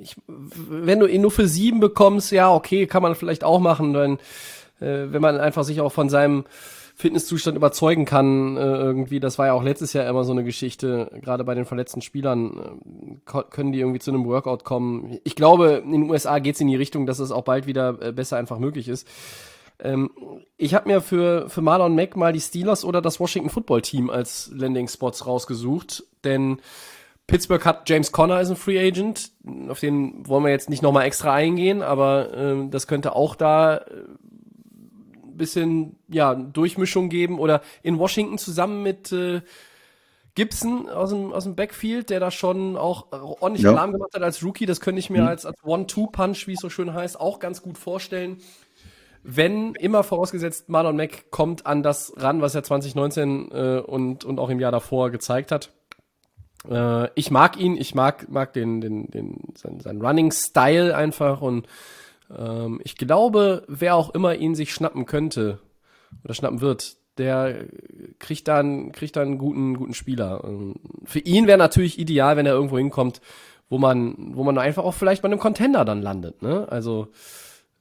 ich, wenn du ihn nur für sieben bekommst, ja, okay, kann man vielleicht auch machen, dann, äh, wenn man einfach sich auch von seinem Fitnesszustand überzeugen kann äh, irgendwie. Das war ja auch letztes Jahr immer so eine Geschichte. Gerade bei den verletzten Spielern äh, können die irgendwie zu einem Workout kommen. Ich glaube, in den USA geht es in die Richtung, dass es auch bald wieder äh, besser einfach möglich ist. Ähm, ich habe mir für, für Marlon Mack mal die Steelers oder das Washington Football Team als Landing Spots rausgesucht, denn Pittsburgh hat James Conner als ein Free Agent, auf den wollen wir jetzt nicht nochmal extra eingehen, aber äh, das könnte auch da äh, bisschen ja Durchmischung geben oder in Washington zusammen mit äh, Gibson aus dem, aus dem Backfield, der da schon auch ordentlich ja. Alarm gemacht hat als Rookie. Das könnte ich mir mhm. als, als One-Two-Punch, wie es so schön heißt, auch ganz gut vorstellen. Wenn immer vorausgesetzt, Marlon Mack kommt an das ran, was er 2019 äh, und, und auch im Jahr davor gezeigt hat. Äh, ich mag ihn, ich mag, mag den, den, den, sein, sein Running-Style einfach und ähm, ich glaube, wer auch immer ihn sich schnappen könnte oder schnappen wird, der kriegt dann kriegt dann einen guten guten Spieler. Ähm, für ihn wäre natürlich ideal, wenn er irgendwo hinkommt, wo man wo man einfach auch vielleicht bei einem Contender dann landet. Ne? Also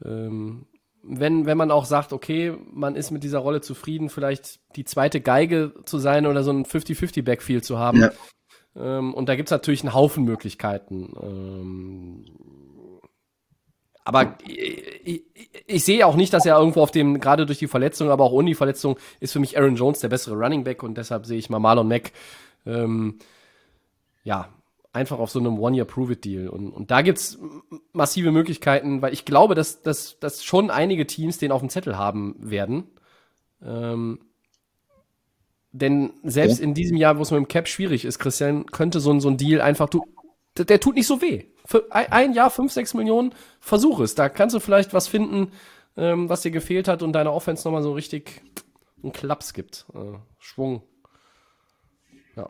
ähm, wenn wenn man auch sagt, okay, man ist mit dieser Rolle zufrieden, vielleicht die zweite Geige zu sein oder so ein 50-50 Backfield zu haben. Ja. Ähm, und da gibt's natürlich einen Haufen Möglichkeiten. Ähm, aber ich, ich, ich sehe auch nicht, dass er irgendwo auf dem, gerade durch die Verletzung, aber auch ohne die Verletzung, ist für mich Aaron Jones der bessere Running Back und deshalb sehe ich mal Marlon Mack, ähm, ja, einfach auf so einem One-Year-Prove-It-Deal. Und, und da gibt's massive Möglichkeiten, weil ich glaube, dass, dass, dass schon einige Teams den auf dem Zettel haben werden. Ähm, denn selbst in diesem Jahr, wo es mit dem Cap schwierig ist, Christian, könnte so ein, so ein Deal einfach, du, der, der tut nicht so weh. Für ein Jahr, fünf, sechs Millionen, versuch es. Da kannst du vielleicht was finden, ähm, was dir gefehlt hat und deiner Offense nochmal so richtig einen Klaps gibt. Äh, Schwung. Ja.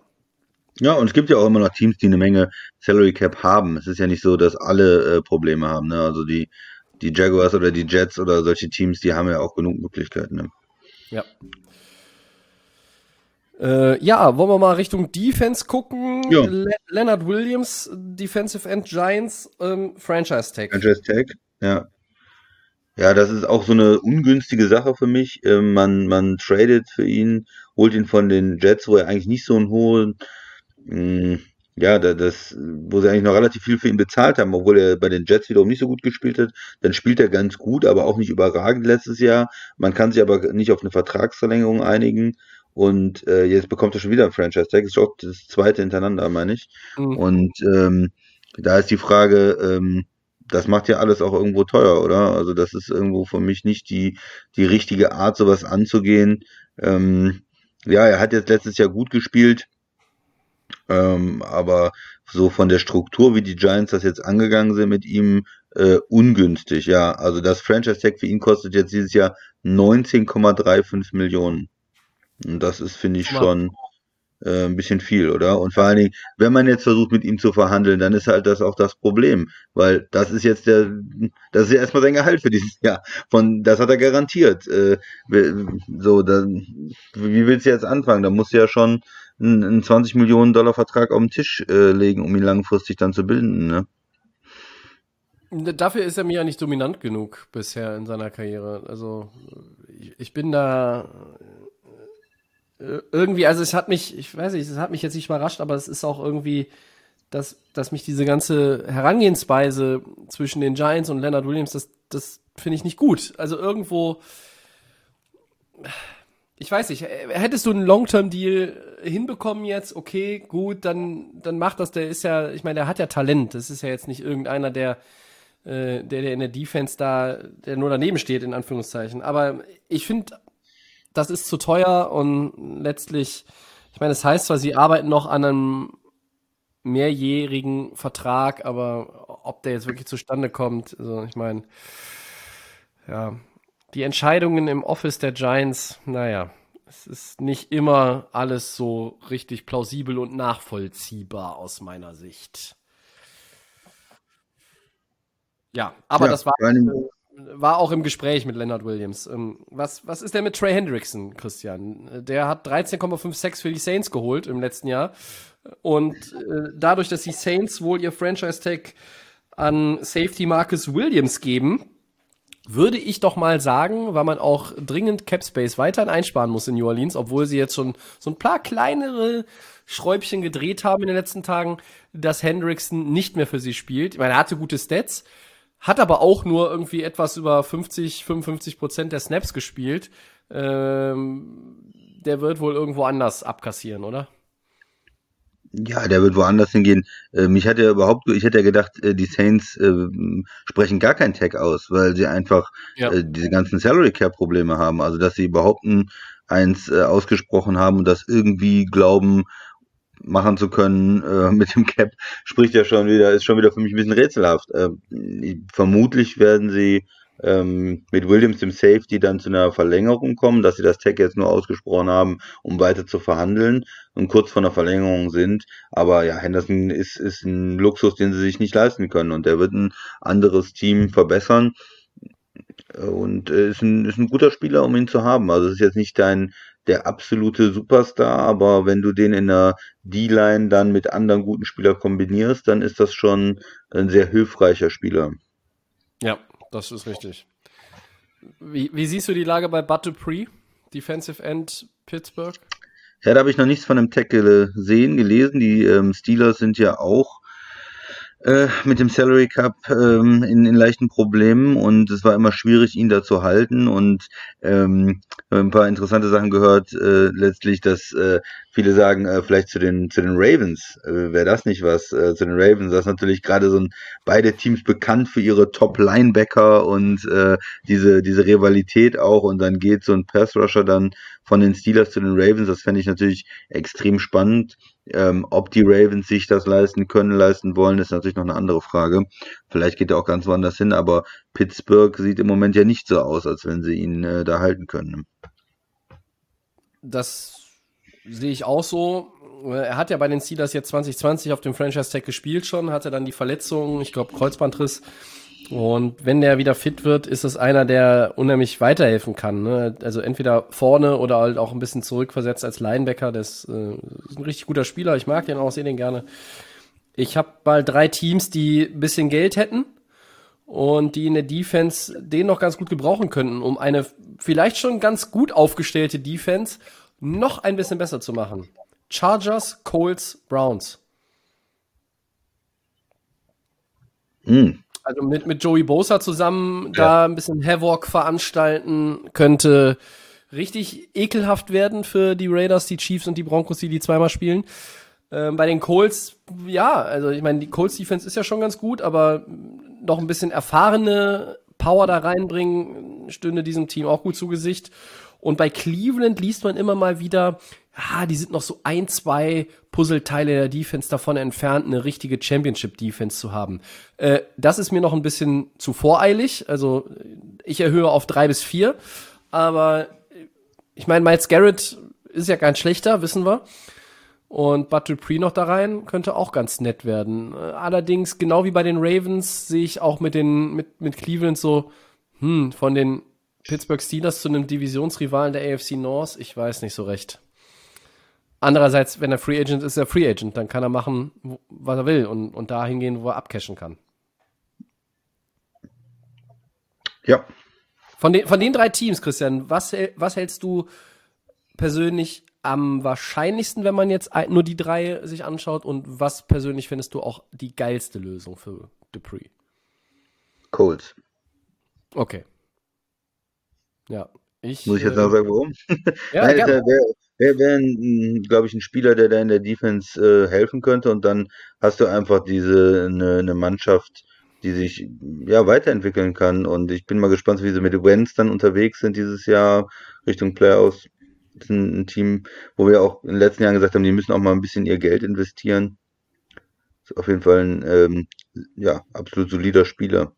Ja, und es gibt ja auch immer noch Teams, die eine Menge Salary Cap haben. Es ist ja nicht so, dass alle äh, Probleme haben. Ne? Also die, die Jaguars oder die Jets oder solche Teams, die haben ja auch genug Möglichkeiten. Ne? Ja. Äh, ja, wollen wir mal Richtung Defense gucken? Ja. Le Leonard Williams, Defensive End Giants, ähm, Franchise Tag. Franchise Tag, ja. Ja, das ist auch so eine ungünstige Sache für mich. Ähm, man, man tradet für ihn, holt ihn von den Jets, wo er eigentlich nicht so einen hohen, mh, mm, ja, das, wo sie eigentlich noch relativ viel für ihn bezahlt haben, obwohl er bei den Jets wiederum nicht so gut gespielt hat. Dann spielt er ganz gut, aber auch nicht überragend letztes Jahr. Man kann sich aber nicht auf eine Vertragsverlängerung einigen. Und äh, jetzt bekommt er schon wieder ein Franchise-Tag. Das ist auch das zweite hintereinander, meine ich. Mhm. Und ähm, da ist die Frage, ähm, das macht ja alles auch irgendwo teuer, oder? Also das ist irgendwo für mich nicht die, die richtige Art, sowas anzugehen. Ähm, ja, er hat jetzt letztes Jahr gut gespielt, ähm, aber so von der Struktur, wie die Giants das jetzt angegangen sind mit ihm, äh, ungünstig. Ja, also das Franchise-Tag für ihn kostet jetzt dieses Jahr 19,35 Millionen. Und das ist, finde ich, schon äh, ein bisschen viel, oder? Und vor allen Dingen, wenn man jetzt versucht, mit ihm zu verhandeln, dann ist halt das auch das Problem. Weil das ist jetzt der, das ist ja erstmal sein Gehalt für dieses Jahr. Von, das hat er garantiert. Äh, so, dann, wie willst du jetzt anfangen? Da musst du ja schon einen, einen 20 Millionen Dollar Vertrag auf den Tisch äh, legen, um ihn langfristig dann zu bilden, ne? Dafür ist er mir ja nicht dominant genug bisher in seiner Karriere. Also ich, ich bin da irgendwie, also es hat mich, ich weiß nicht, es hat mich jetzt nicht überrascht, aber es ist auch irgendwie, dass, dass mich diese ganze Herangehensweise zwischen den Giants und Leonard Williams, das, das finde ich nicht gut. Also irgendwo, ich weiß nicht, hättest du einen Long-Term-Deal hinbekommen jetzt, okay, gut, dann, dann macht das, der ist ja, ich meine, der hat ja Talent. Das ist ja jetzt nicht irgendeiner, der, äh, der, der in der Defense da, der nur daneben steht, in Anführungszeichen. Aber ich finde das ist zu teuer und letztlich, ich meine, es das heißt zwar, sie arbeiten noch an einem mehrjährigen Vertrag, aber ob der jetzt wirklich zustande kommt, also ich meine, ja, die Entscheidungen im Office der Giants, naja, es ist nicht immer alles so richtig plausibel und nachvollziehbar aus meiner Sicht. Ja, aber ja, das war war auch im Gespräch mit Leonard Williams. Ähm, was, was ist denn mit Trey Hendrickson, Christian? Der hat 13,56 für die Saints geholt im letzten Jahr. Und äh, dadurch, dass die Saints wohl ihr Franchise-Tag an Safety Marcus Williams geben, würde ich doch mal sagen, weil man auch dringend Cap Space weiterhin einsparen muss in New Orleans, obwohl sie jetzt schon so ein paar kleinere Schräubchen gedreht haben in den letzten Tagen, dass Hendrickson nicht mehr für sie spielt. Ich meine, er hatte gute Stats, hat aber auch nur irgendwie etwas über 50, 55 Prozent der Snaps gespielt. Ähm, der wird wohl irgendwo anders abkassieren, oder? Ja, der wird woanders hingehen. Äh, mich hat ja überhaupt, ich hätte ja gedacht, äh, die Saints äh, sprechen gar keinen Tag aus, weil sie einfach ja. äh, diese ganzen Salary Care Probleme haben. Also, dass sie überhaupt ein, eins äh, ausgesprochen haben und das irgendwie glauben, machen zu können äh, mit dem Cap, spricht ja schon wieder, ist schon wieder für mich ein bisschen rätselhaft. Äh, vermutlich werden sie ähm, mit Williams dem Safety dann zu einer Verlängerung kommen, dass sie das Tag jetzt nur ausgesprochen haben, um weiter zu verhandeln und kurz vor einer Verlängerung sind. Aber ja, Henderson ist, ist ein Luxus, den sie sich nicht leisten können und der wird ein anderes Team verbessern. Und äh, ist, ein, ist ein guter Spieler, um ihn zu haben. Also es ist jetzt nicht dein der absolute Superstar, aber wenn du den in der D-Line dann mit anderen guten Spielern kombinierst, dann ist das schon ein sehr hilfreicher Spieler. Ja, das ist richtig. Wie, wie siehst du die Lage bei Bud Dupree, Defensive End Pittsburgh? Ja, da habe ich noch nichts von dem Tackle gesehen, gelesen. Die ähm, Steelers sind ja auch äh, mit dem Salary Cup ähm, in, in leichten Problemen und es war immer schwierig, ihn da zu halten und ähm, ein paar interessante Sachen gehört, äh, letztlich, dass äh, viele sagen, äh, vielleicht zu den zu den Ravens, äh, wäre das nicht was, äh, zu den Ravens, das ist natürlich gerade so ein, beide Teams bekannt für ihre Top-Linebacker und äh, diese, diese Rivalität auch und dann geht so ein Pass-Rusher dann von den Steelers zu den Ravens, das fände ich natürlich extrem spannend. Ähm, ob die Ravens sich das leisten können, leisten wollen, ist natürlich noch eine andere Frage. Vielleicht geht er auch ganz woanders hin, aber Pittsburgh sieht im Moment ja nicht so aus, als wenn sie ihn äh, da halten können. Das sehe ich auch so. Er hat ja bei den Steelers jetzt 2020 auf dem Franchise Tag gespielt schon, hatte dann die Verletzung, ich glaube Kreuzbandriss. Und wenn der wieder fit wird, ist es einer, der unheimlich weiterhelfen kann. Ne? Also entweder vorne oder halt auch ein bisschen zurückversetzt als Linebacker. Das äh, ist ein richtig guter Spieler. Ich mag den auch, sehe den gerne. Ich habe mal drei Teams, die ein bisschen Geld hätten und die in der Defense den noch ganz gut gebrauchen könnten, um eine vielleicht schon ganz gut aufgestellte Defense noch ein bisschen besser zu machen. Chargers, Colts, Browns. Hm. Also mit, mit Joey Bosa zusammen ja. da ein bisschen Havoc veranstalten könnte richtig ekelhaft werden für die Raiders, die Chiefs und die Broncos, die die zweimal spielen. Ähm, bei den Colts, ja, also ich meine, die Colts Defense ist ja schon ganz gut, aber noch ein bisschen erfahrene Power da reinbringen, stünde diesem Team auch gut zu Gesicht. Und bei Cleveland liest man immer mal wieder, ah, die sind noch so ein, zwei Puzzleteile der Defense davon entfernt, eine richtige Championship-Defense zu haben. Äh, das ist mir noch ein bisschen zu voreilig. Also ich erhöhe auf drei bis vier. Aber ich meine, Miles Garrett ist ja ganz schlechter, wissen wir. Und Bud Dupree noch da rein könnte auch ganz nett werden. Allerdings, genau wie bei den Ravens, sehe ich auch mit den, mit, mit Cleveland so, hm, von den Pittsburgh Steelers zu einem Divisionsrivalen der AFC North, ich weiß nicht so recht. Andererseits, wenn er Free Agent ist, ist er Free Agent, dann kann er machen, was er will und, und da hingehen, wo er abcashen kann. Ja. Von den, von den drei Teams, Christian, was, was hältst du persönlich am wahrscheinlichsten, wenn man jetzt nur die drei sich anschaut und was persönlich findest du auch die geilste Lösung für Dupree? Colts. Okay. Ja, ich. Muss ich jetzt noch äh, sagen, warum? Ja, Nein, wäre, wär, glaube ich, ein Spieler, der da in der Defense äh, helfen könnte und dann hast du einfach diese eine, eine Mannschaft, die sich ja weiterentwickeln kann und ich bin mal gespannt, wie sie mit Wentz dann unterwegs sind dieses Jahr Richtung Playoffs. Das ist ein, Team, wo wir auch in den letzten Jahren gesagt haben, die müssen auch mal ein bisschen ihr Geld investieren. Ist auf jeden Fall ein ähm, ja, absolut solider Spieler.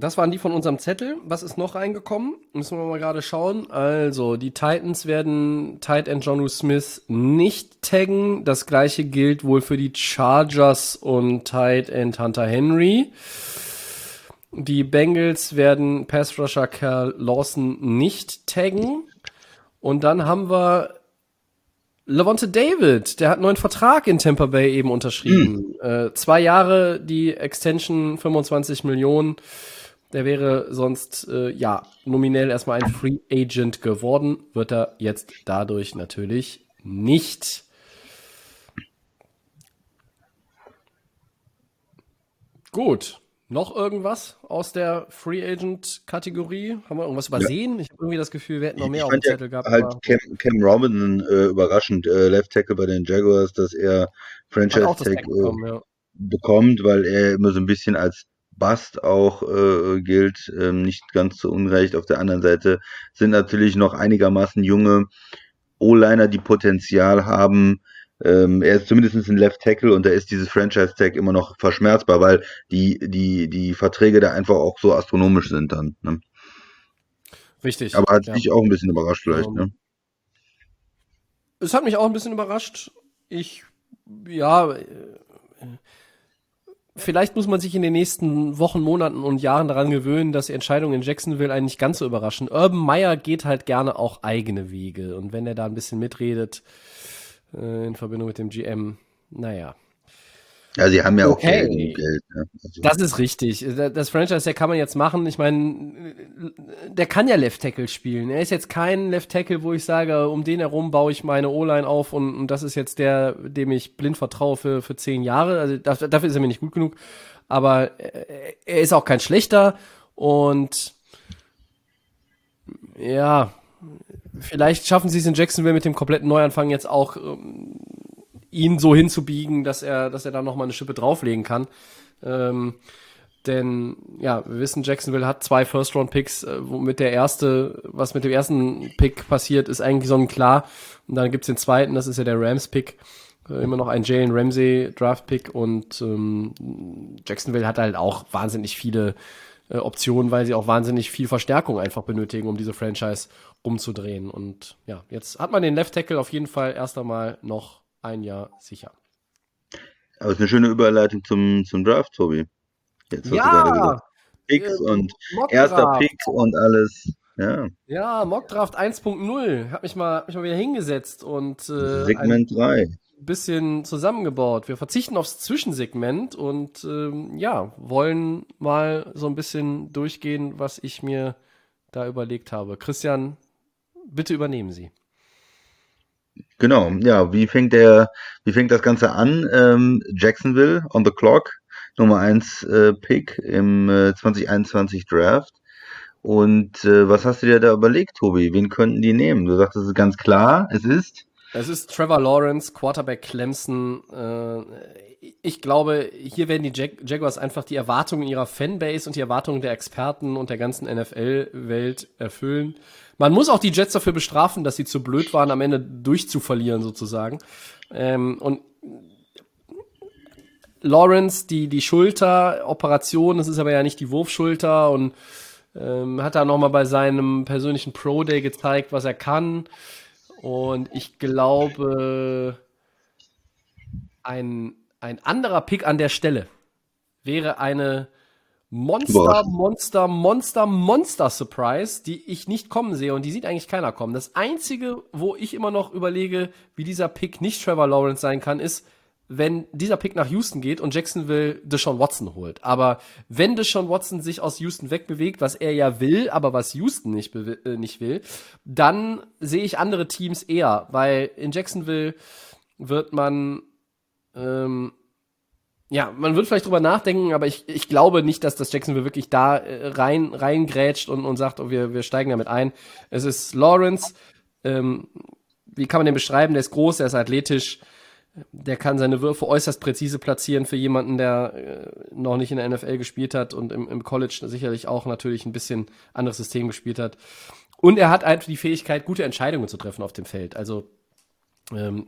Das waren die von unserem Zettel. Was ist noch reingekommen? Müssen wir mal gerade schauen. Also, die Titans werden Tight End Johnu Smith nicht taggen. Das gleiche gilt wohl für die Chargers und Tight End Hunter Henry. Die Bengals werden Pass Rusher Carl Lawson nicht taggen. Und dann haben wir Levante David, der hat einen neuen Vertrag in Tampa Bay eben unterschrieben. Mhm. Äh, zwei Jahre, die Extension 25 Millionen. Der wäre sonst, äh, ja, nominell erstmal ein Free Agent geworden, wird er jetzt dadurch natürlich nicht. Gut. Noch irgendwas aus der Free Agent Kategorie? Haben wir irgendwas übersehen? Ja. Ich habe irgendwie das Gefühl, wir hätten noch mehr ich auf dem Zettel ja gehabt. Halt Cam, Cam Robinson äh, überraschend, äh, Left Tackle bei den Jaguars, dass er Franchise Tag äh, ja. bekommt, weil er immer so ein bisschen als Bast auch äh, gilt, ähm, nicht ganz zu Unrecht. Auf der anderen Seite sind natürlich noch einigermaßen junge O-Liner, die Potenzial haben. Ähm, er ist zumindest ein Left Tackle und da ist dieses Franchise Tag immer noch verschmerzbar, weil die, die, die Verträge da einfach auch so astronomisch sind dann. Ne? Richtig. Aber hat ja. dich auch ein bisschen überrascht vielleicht, um, ne? Es hat mich auch ein bisschen überrascht. Ich, ja, äh, vielleicht muss man sich in den nächsten Wochen, Monaten und Jahren daran gewöhnen, dass die Entscheidungen in Jacksonville einen nicht ganz so überraschen. Urban Meyer geht halt gerne auch eigene Wege. Und wenn er da ein bisschen mitredet, äh, in Verbindung mit dem GM, naja. Ja, sie haben ja Okay. auch Geld. Geld ne? also, Das ist richtig. Das Franchise, der kann man jetzt machen. Ich meine, der kann ja Left Tackle spielen. Er ist jetzt kein Left Tackle, wo ich sage, um den herum baue ich meine O-Line auf und, und das ist jetzt der, dem ich blind vertraue für, für zehn Jahre. Also dafür, ist er mir nicht gut genug. Aber äh, er ist auch kein schlechter und ja, vielleicht schaffen sie es in Jacksonville mit dem kompletten Neuanfang jetzt auch ähm, ihn so hinzubiegen, dass er, dass er da nochmal eine Schippe drauflegen kann. Ähm, denn ja, wir wissen, Jacksonville hat zwei First-Round-Picks, äh, womit der erste, was mit dem ersten Pick passiert, ist eigentlich sonnenklar. Und dann gibt's den zweiten, das ist ja der Rams-Pick. Äh, immer noch ein Jalen Ramsey Draft-Pick und ähm, Jacksonville hat halt auch wahnsinnig viele äh, Optionen, weil sie auch wahnsinnig viel Verstärkung einfach benötigen, um diese Franchise umzudrehen. Und ja, jetzt hat man den Left Tackle auf jeden Fall erst einmal noch ein Jahr sicher. aber es ist eine schöne Überleitung zum, zum Draft, Tobi. Jetzt hast du gerade gesagt, Picks äh, und Mockdraft. erster Pick und alles. Ja, Ja, Mockdraft 1.0. Hab mich mal, hab mich mal wieder hingesetzt und äh, ein Segment 3. bisschen zusammengebaut. Wir verzichten aufs Zwischensegment und ähm, ja, wollen mal so ein bisschen durchgehen, was ich mir da überlegt habe. Christian, bitte übernehmen Sie. Genau, ja, wie fängt der, wie fängt das Ganze an? Ähm, Jacksonville on the clock, Nummer 1 äh, Pick im äh, 2021 Draft. Und äh, was hast du dir da überlegt, Tobi? Wen könnten die nehmen? Du sagst, es ist ganz klar, es ist. Es ist Trevor Lawrence, Quarterback Clemson. Äh, ich glaube, hier werden die Jag Jaguars einfach die Erwartungen ihrer Fanbase und die Erwartungen der Experten und der ganzen NFL-Welt erfüllen. Man muss auch die Jets dafür bestrafen, dass sie zu blöd waren, am Ende durchzuverlieren sozusagen. Ähm, und Lawrence, die, die Schulteroperation, das ist aber ja nicht die Wurfschulter und ähm, hat da nochmal bei seinem persönlichen Pro Day gezeigt, was er kann. Und ich glaube, ein, ein anderer Pick an der Stelle wäre eine Monster. Monster, Monster, Monster Surprise, die ich nicht kommen sehe und die sieht eigentlich keiner kommen. Das einzige, wo ich immer noch überlege, wie dieser Pick nicht Trevor Lawrence sein kann, ist, wenn dieser Pick nach Houston geht und Jacksonville Deshaun Watson holt. Aber wenn Deshaun Watson sich aus Houston wegbewegt, was er ja will, aber was Houston nicht, äh, nicht will, dann sehe ich andere Teams eher, weil in Jacksonville wird man ähm, ja, man wird vielleicht drüber nachdenken, aber ich, ich glaube nicht, dass das Jacksonville wirklich da äh, rein reingrätscht und, und sagt, oh, wir, wir steigen damit ein. Es ist Lawrence. Ähm, wie kann man den beschreiben? Der ist groß, der ist athletisch, der kann seine Würfe äußerst präzise platzieren für jemanden, der äh, noch nicht in der NFL gespielt hat und im, im College sicherlich auch natürlich ein bisschen anderes System gespielt hat. Und er hat einfach die Fähigkeit, gute Entscheidungen zu treffen auf dem Feld. Also ähm,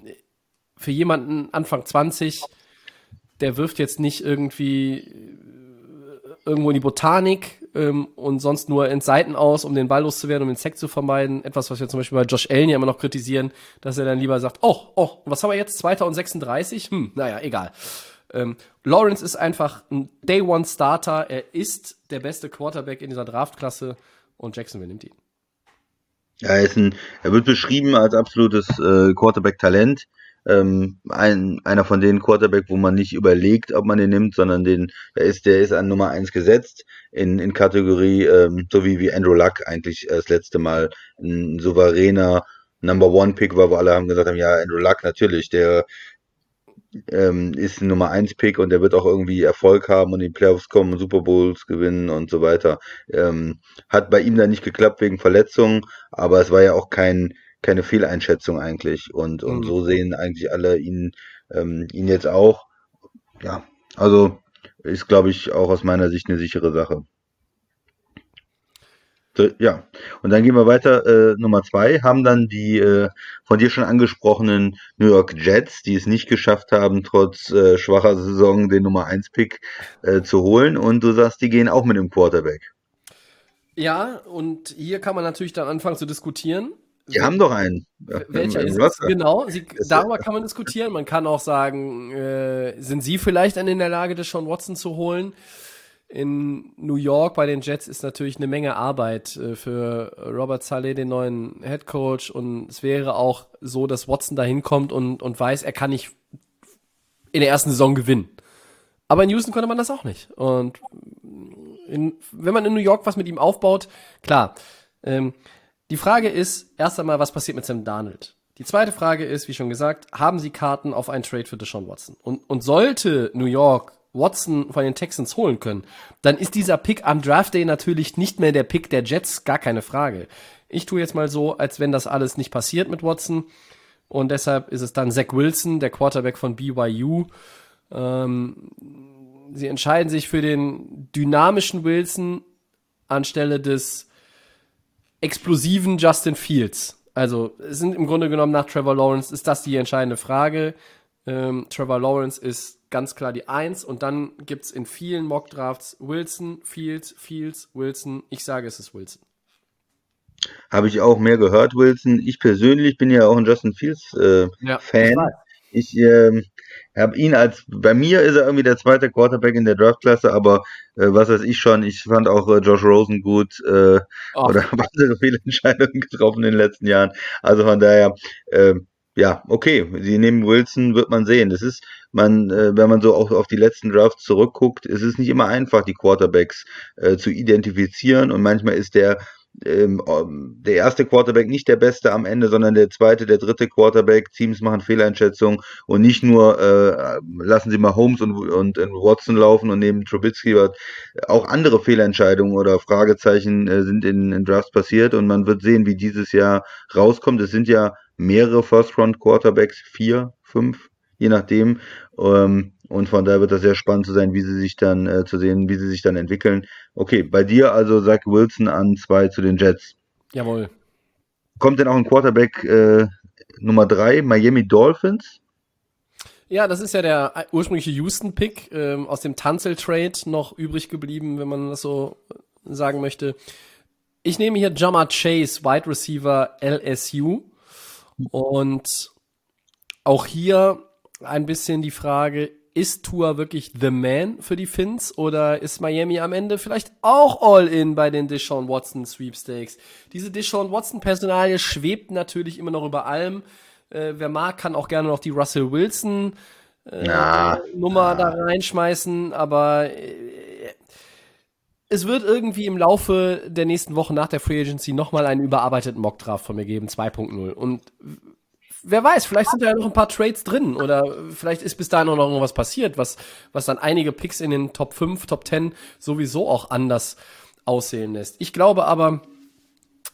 für jemanden Anfang 20, der wirft jetzt nicht irgendwie äh, irgendwo in die Botanik ähm, und sonst nur ins Seiten aus, um den Ball loszuwerden, um den Sack zu vermeiden. Etwas, was wir zum Beispiel bei Josh Allen ja immer noch kritisieren, dass er dann lieber sagt, oh, oh, was haben wir jetzt, 2036? Hm, naja, egal. Ähm, Lawrence ist einfach ein Day-One-Starter. Er ist der beste Quarterback in dieser Draftklasse und Jacksonville nimmt ihn. Ja, er, ist ein, er wird beschrieben als absolutes äh, Quarterback-Talent. Ähm, ein, einer von den Quarterback, wo man nicht überlegt, ob man den nimmt, sondern den, der ist, der ist an Nummer eins gesetzt in, in Kategorie, ähm, so wie, wie Andrew Luck eigentlich äh, das letzte Mal ein souveräner Number One Pick war, wo alle haben gesagt haben, ja, Andrew Luck natürlich, der ähm, ist ein Nummer eins Pick und der wird auch irgendwie Erfolg haben und in die Playoffs kommen, Super Bowls gewinnen und so weiter. Ähm, hat bei ihm dann nicht geklappt wegen Verletzungen, aber es war ja auch kein, keine Fehleinschätzung eigentlich. Und, und Mhm. so sehen eigentlich alle ihn, ähm, ihn jetzt auch. Ja, also ist, glaube ich, auch aus meiner Sicht eine sichere Sache. So, Ja, und dann gehen wir weiter. Äh, Nummer zwei haben dann die äh, von dir schon angesprochenen New York Jets, die es nicht geschafft haben, trotz äh, schwacher Saison den Nummer 1 Pick äh, zu holen. Und du sagst, die gehen auch mit dem Quarterback. Ja, und hier kann man natürlich dann anfangen zu diskutieren. Die haben doch einen. Ja, Welcher im ist. Genau, sie, darüber kann man diskutieren. Man kann auch sagen, äh, sind sie vielleicht dann in der Lage, das Sean Watson zu holen? In New York bei den Jets ist natürlich eine Menge Arbeit äh, für Robert Saleh, den neuen Head Coach. Und es wäre auch so, dass Watson da hinkommt und, und weiß, er kann nicht in der ersten Saison gewinnen. Aber in Houston konnte man das auch nicht. Und in, wenn man in New York was mit ihm aufbaut, klar. Ähm, die Frage ist erst einmal, was passiert mit Sam Darnold? Die zweite Frage ist, wie schon gesagt, haben sie Karten auf einen Trade für Deshaun Watson? Und, und sollte New York Watson von den Texans holen können, dann ist dieser Pick am Draft Day natürlich nicht mehr der Pick der Jets, gar keine Frage. Ich tue jetzt mal so, als wenn das alles nicht passiert mit Watson. Und deshalb ist es dann Zach Wilson, der Quarterback von BYU. Ähm, sie entscheiden sich für den dynamischen Wilson anstelle des explosiven Justin Fields. Also es sind im Grunde genommen nach Trevor Lawrence ist das die entscheidende Frage. Ähm, Trevor Lawrence ist ganz klar die Eins und dann gibt's in vielen Mockdrafts Wilson, Fields, Fields, Wilson. Ich sage, es ist Wilson. Habe ich auch mehr gehört, Wilson. Ich persönlich bin ja auch ein Justin Fields äh, Ja, Fan. ich Ich ähm, habe ihn als, bei mir ist er irgendwie der zweite Quarterback in der Draftklasse, aber äh, was weiß ich schon, ich fand auch äh, Josh Rosen gut äh, Ach. oder habe andere Fehlentscheidungen getroffen in den letzten Jahren. Also von daher, äh, ja, okay, sie nehmen Wilson, wird man sehen. Das ist, man, äh, wenn man so auch auf die letzten Drafts zurückguckt, es ist nicht immer einfach, die Quarterbacks äh, zu identifizieren und manchmal ist der ähm, ähm, der erste Quarterback nicht der beste am Ende, sondern der zweite, der dritte Quarterback. Teams machen Fehleinschätzungen und nicht nur äh, lassen sie mal Holmes und, und, und Watson laufen und nehmen Trubisky. Auch andere Fehlentscheidungen oder Fragezeichen äh, sind in, in Drafts passiert und man wird sehen, wie dieses Jahr rauskommt. Es sind ja mehrere First-Round-Quarterbacks, vier, fünf, je nachdem. Ähm, und von daher wird das sehr spannend zu sein, wie sie sich dann äh, zu sehen, wie sie sich dann entwickeln. Okay, bei dir also Zach Wilson an zwei zu den Jets. Jawohl. Kommt denn auch ein Quarterback äh, Nummer drei, Miami Dolphins? Ja, das ist ja der ursprüngliche Houston-Pick ähm, aus dem Tanzel-Trade noch übrig geblieben, wenn man das so sagen möchte. Ich nehme hier Jama Chase, Wide Receiver LSU. Und auch hier ein bisschen die Frage, ist Tua wirklich the man für die Finns oder ist Miami am Ende vielleicht auch all in bei den Deshaun Watson Sweepstakes? Diese Deshaun Watson Personalie schwebt natürlich immer noch über allem. Äh, wer mag, kann auch gerne noch die Russell Wilson äh, Na, Nummer da reinschmeißen, aber äh, es wird irgendwie im Laufe der nächsten Wochen nach der Free Agency nochmal einen überarbeiteten Mockdraft von mir geben, 2.0. Und wer weiß, vielleicht sind da ja noch ein paar Trades drin oder vielleicht ist bis dahin noch irgendwas passiert, was, was dann einige Picks in den Top 5, Top 10 sowieso auch anders aussehen lässt. Ich glaube aber,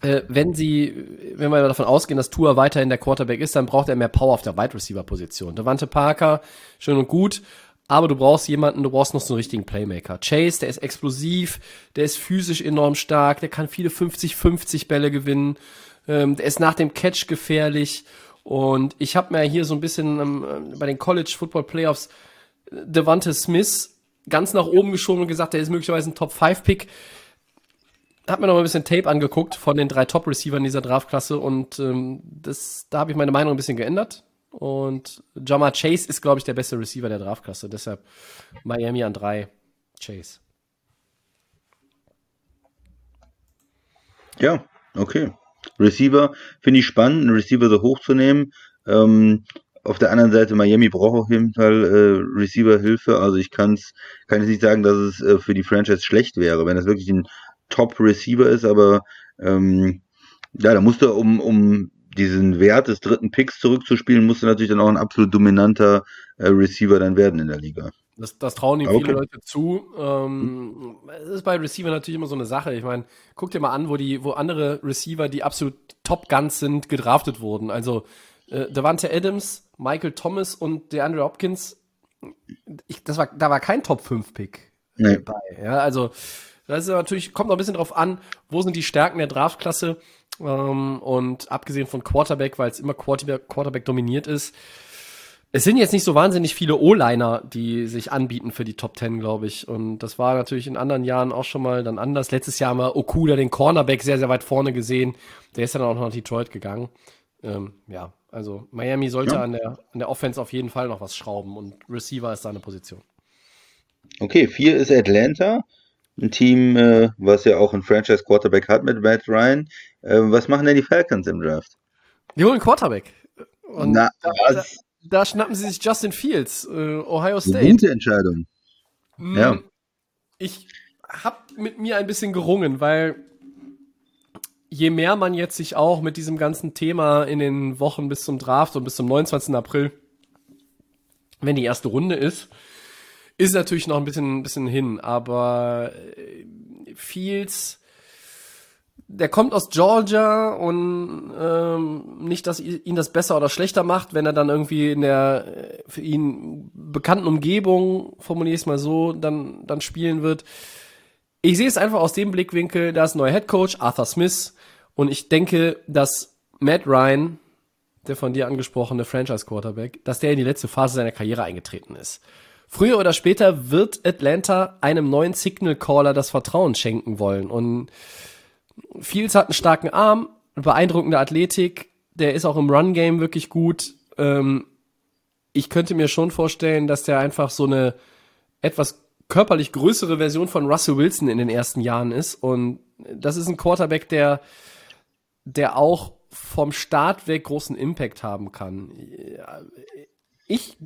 äh, wenn sie, wenn wir davon ausgehen, dass Tua weiterhin der Quarterback ist, dann braucht er mehr Power auf der Wide Receiver Position. Devante Parker, schön und gut, aber du brauchst jemanden, du brauchst noch so einen richtigen Playmaker. Chase, der ist explosiv, der ist physisch enorm stark, der kann viele 50-50 Bälle gewinnen, ähm, der ist nach dem Catch gefährlich und ich habe mir hier so ein bisschen ähm, bei den College Football Playoffs äh, Devante Smith ganz nach oben geschoben und gesagt, der ist möglicherweise ein Top 5 Pick hab mir noch ein bisschen Tape angeguckt von den drei Top-Receivern dieser Draftklasse und ähm, das, da habe ich meine Meinung ein bisschen geändert. Und Jama Chase ist, glaube ich, der beste Receiver der Draftklasse. Deshalb Miami an drei, Chase. Ja, okay. Receiver finde ich spannend, einen Receiver so hoch zu nehmen. Ähm, auf der anderen Seite, Miami braucht auf jeden Fall äh, Receiver-Hilfe. Also ich kann's, kann jetzt nicht sagen, dass es äh, für die Franchise schlecht wäre, wenn das wirklich ein Top-Receiver ist, aber ähm, ja, da musst du, um, um diesen Wert des dritten Picks zurückzuspielen, musst du natürlich dann auch ein absolut dominanter äh, Receiver dann werden in der Liga. Das, das trauen ihm Okay. viele Leute zu. Ähm, es ist bei Receiver natürlich immer so eine Sache. Ich meine, guck dir mal an, wo die, wo andere Receiver, die absolut Top Guns sind, gedraftet wurden. Also äh, Devante Adams, Michael Thomas und DeAndre Hopkins. Ich, das war, da war kein Top 5 Pick Nee. bei. Ja, also das ist natürlich, kommt noch ein bisschen drauf an, wo sind die Stärken der Draftklasse. Ähm, und abgesehen von Quarterback, weil es immer Quarterback, Quarterback dominiert ist, es sind jetzt nicht so wahnsinnig viele O-Liner, die sich anbieten für die Top 10, glaube ich. Und das war natürlich in anderen Jahren auch schon mal dann anders. Letztes Jahr haben wir Okuda, den Cornerback, sehr, sehr weit vorne gesehen. Der ist dann auch noch nach Detroit gegangen. Ähm, ja, also Miami sollte Ja. an, der, an der Offense auf jeden Fall noch was schrauben und Receiver ist da eine Position. Okay, vier ist Atlanta. Ein Team, äh, was ja auch einen Franchise-Quarterback hat mit Matt Ryan. Äh, was machen denn die Falcons im Draft? Die holen Quarterback. Und Na, da, was? Da schnappen sie sich Justin Fields, äh, Ohio Eine State. gute Entscheidung. Ja. Ich habe mit mir ein bisschen gerungen, weil je mehr man jetzt sich auch mit diesem ganzen Thema in den Wochen bis zum Draft und bis zum 29. April, wenn die erste Runde ist, ist natürlich noch ein bisschen, ein bisschen hin, aber äh, Fields, der kommt aus Georgia und ähm, nicht, dass ihn das besser oder schlechter macht, wenn er dann irgendwie in der äh, für ihn bekannten Umgebung, formuliere ich es mal so, dann, dann spielen wird. Ich sehe es einfach aus dem Blickwinkel, da ist ein neuer Head Coach, Arthur Smith, und ich denke, dass Matt Ryan, der von dir angesprochene Franchise Quarterback, dass der in die letzte Phase seiner Karriere eingetreten ist. Früher oder später wird Atlanta einem neuen Signal Caller das Vertrauen schenken wollen. Und Fields hat einen starken Arm, beeindruckende Athletik, der ist auch im Run-Game wirklich gut. Ähm, ich könnte mir schon vorstellen, dass der einfach so eine etwas körperlich größere Version von Russell Wilson in den ersten Jahren ist. Und das ist ein Quarterback, der, der auch vom Start weg großen Impact haben kann. Ich